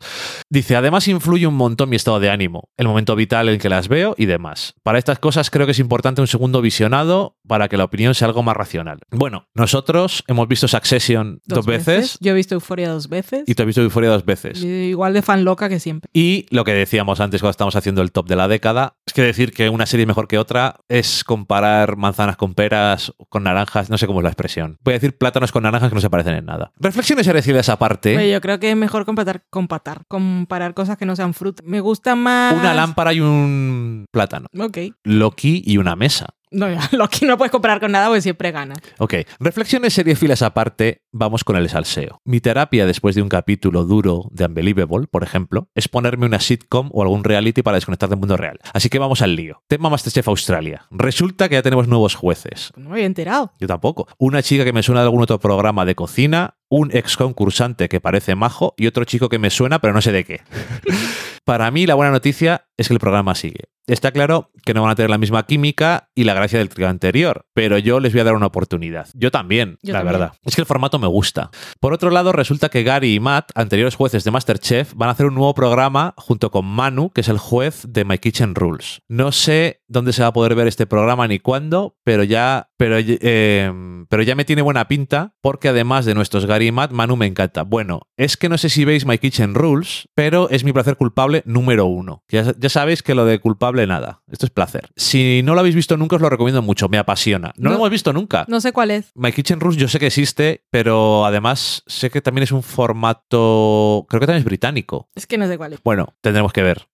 dice, además influye un montón mi estado de ánimo, el momento vital en que las veo y demás. Para estas cosas creo que es importante un segundo visionado para que la opinión sea algo más racional. Bueno, nosotros hemos visto Succession dos, veces,
Yo he visto Euforia dos veces.
y tú has visto Euphoria dos veces.
Y Igual de fan loca que siempre.
Y lo que decíamos antes cuando estábamos haciendo el top de la década, es que decir que una serie es mejor que otra es comparar manzanas con peras, con naranjas, no sé cómo es la expresión. Voy a decir plátanos con naranjas que no se parecen en nada. Reflexiones herecidas aparte.
Oye, yo creo que es mejor comparar, comparar, comparar cosas que no sean fruta. Me gusta más.
Una lámpara y un plátano.
Ok.
Loki y una mesa.
No, ya, lo que no puedes comparar con nada porque siempre gana.
Ok, reflexiones seriefilas aparte, vamos con el salseo. Mi terapia después de un capítulo duro de Unbelievable, por ejemplo, es ponerme una sitcom o algún reality para desconectar del mundo real. Así que vamos al lío. Tema Masterchef Australia. Resulta que ya tenemos nuevos jueces.
No me había enterado.
Yo tampoco. Una chica que me suena de algún otro programa de cocina, un ex concursante que parece majo y otro chico que me suena pero no sé de qué. Para mí la buena noticia es que el programa sigue. Está claro que no van a tener la misma química y la gracia del trío anterior, pero yo les voy a dar una oportunidad. Yo también,
Yo
la
también.
verdad. Es que el formato me gusta. Por otro lado, resulta que Gary y Matt, anteriores jueces de Masterchef, van a hacer un nuevo programa junto con Manu, que es el juez de My Kitchen Rules. No sé dónde se va a poder ver este programa ni cuándo, pero ya, pero, eh, pero ya me tiene buena pinta, porque además de nuestros Gary y Matt, Manu me encanta. Bueno, es que no sé si veis My Kitchen Rules, pero es mi placer culpable número uno. Ya, ya sabéis que lo de culpable nada. Esto es placer. Si no lo habéis visto nunca, os lo recomiendo mucho. Me apasiona. No, lo hemos visto nunca.
No sé cuál es.
My Kitchen Rules yo sé que existe, pero además sé que también es un formato, creo que también es británico.
Es que no sé cuál es.
Bueno, tendremos que ver.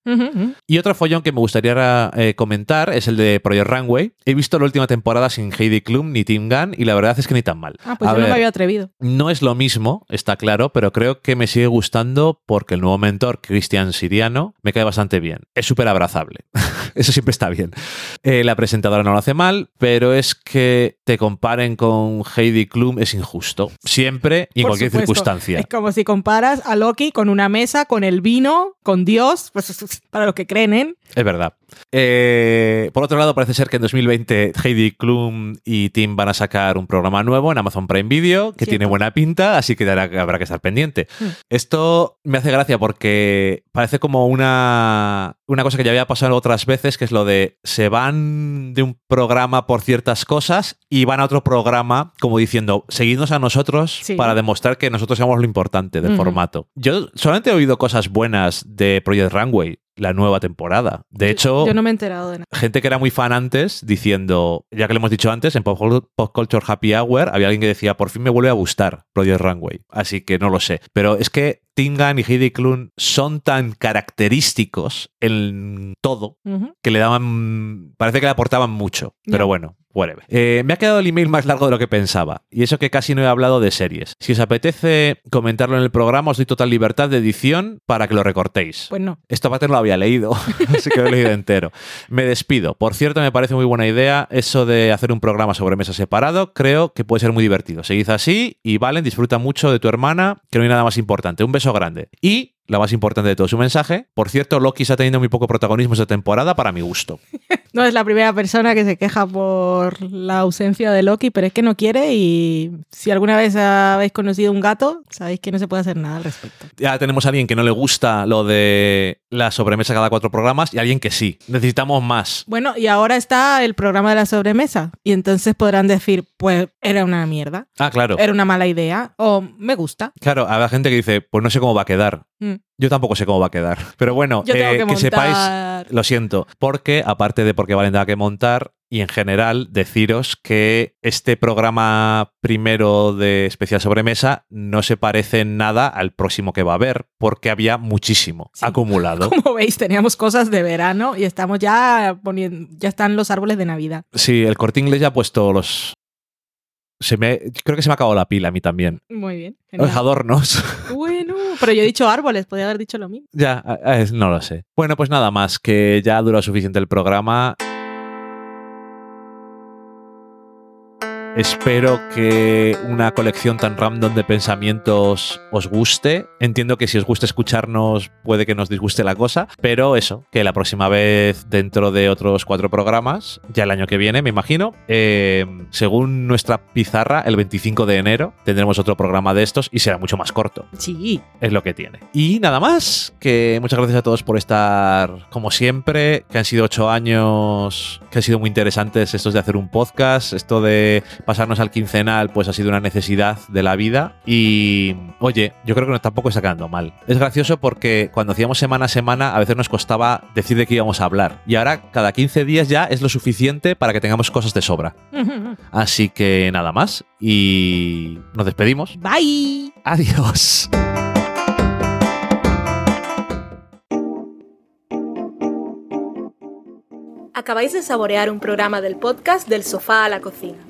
Y otro follón que me gustaría eh, comentar es el de Project Runway. He visto la última temporada sin Heidi Klum ni Tim Gunn y la verdad es que ni tan mal.
Ah, pues
A
yo no
ver,
me había atrevido.
no es lo mismo, está claro, pero creo que me sigue gustando porque el nuevo mentor, Cristian Siriano, me cae bastante bien. Es súper abrazable. Eso siempre está bien. Eh, la presentadora no lo hace mal, pero es que te comparen con Heidi Klum es injusto. Siempre y en
Por
cualquier
supuesto.
circunstancia.
Es como si comparas a Loki con una mesa, con el vino, con Dios, pues para los que creen en.
Es verdad. Eh, por otro lado, parece ser que en 2020 Heidi Klum y Tim van a sacar un programa nuevo en Amazon Prime Video que tiene buena pinta, así que habrá, habrá que estar pendiente.
Hmm.
Esto me hace gracia porque parece como una, una cosa que ya había pasado otras veces, que es lo de se van de un programa por ciertas cosas y van a otro programa como diciendo, seguidnos a nosotros
Sí.
para demostrar que nosotros somos lo importante del formato. Yo solamente he oído cosas buenas de Project Runway, la nueva temporada. De hecho,
Yo no me he enterado de nada.
gente que era muy fan antes diciendo, ya que lo hemos dicho antes, en Pop, Pop Culture Happy Hour había alguien que decía, por fin me vuelve a gustar Project Runway. Así que no lo sé. Pero es que Tingan y Heidi Klum son tan característicos en todo que le daban. Parece que le aportaban mucho. Pero bueno, whatever. Eh, me ha quedado el email más largo de lo que pensaba. Y eso que casi no he hablado de series. Si os apetece comentarlo en el programa, os doy total libertad de edición para que lo recortéis.
Pues no.
Esta parte no lo había leído, así que lo he leído entero. Me despido. Por cierto, me parece muy buena idea eso de hacer un programa sobre mesa separado. Creo que puede ser muy divertido. Seguid así y Valen, disfruta mucho de tu hermana, que no hay nada más importante. Un beso grande. Y la más importante de todo su mensaje. Por cierto, Loki está teniendo muy poco protagonismo esta temporada para mi gusto.
No es la primera persona que se queja por la ausencia de Loki, pero es que no quiere y si alguna vez habéis conocido un gato, sabéis que no se puede hacer nada al respecto.
Ya tenemos a alguien que no le gusta lo de la sobremesa cada cuatro programas y alguien que sí. Necesitamos más.
Bueno, y ahora está el programa de la sobremesa y entonces podrán decir, pues era una mierda,
Ah, claro.
era una mala idea o me gusta.
Claro, habrá gente que dice, pues no sé cómo va a quedar.
Mm.
Yo tampoco sé cómo va a quedar. Pero bueno,
Yo tengo
eh,
que
sepáis, lo siento, porque aparte de porque Valen tenga que montar, y en general deciros que este programa primero de especial sobremesa no se parece en nada al próximo que va a haber, porque había muchísimo
Sí.
acumulado.
Como veis, teníamos cosas de verano y estamos ya poniendo, ya están los árboles de Navidad.
Sí, el corte inglés ya ha puesto los. Se me, creo que se me ha acabado la pila a mí también.
Muy bien.
Los adornos.
Bueno, pero yo he dicho árboles, podría haber dicho lo mismo.
ya, no lo sé. Bueno, pues nada más, que ya ha durado suficiente el programa. Espero que una colección tan random de pensamientos os guste. Entiendo que si os gusta escucharnos puede que nos disguste la cosa, pero eso, que la próxima vez dentro de otros cuatro programas, ya el año que viene me imagino, eh, según nuestra pizarra, el 25 de enero tendremos otro programa de estos y será mucho más corto
Sí.
es lo que tiene. Y nada más, que muchas gracias a todos por estar como siempre, que han sido ocho años que han sido muy interesantes estos de hacer un podcast, esto de pasarnos al quincenal pues ha sido una necesidad de la vida y oye, yo creo que no, tampoco está quedando mal. Es gracioso porque cuando hacíamos semana a semana a veces nos costaba decir de qué íbamos a hablar y ahora cada 15 días ya es lo suficiente para que tengamos cosas de sobra. Así que nada más y nos despedimos.
Bye.
Adiós.
Acabáis de saborear un programa del podcast Del sofá a la cocina.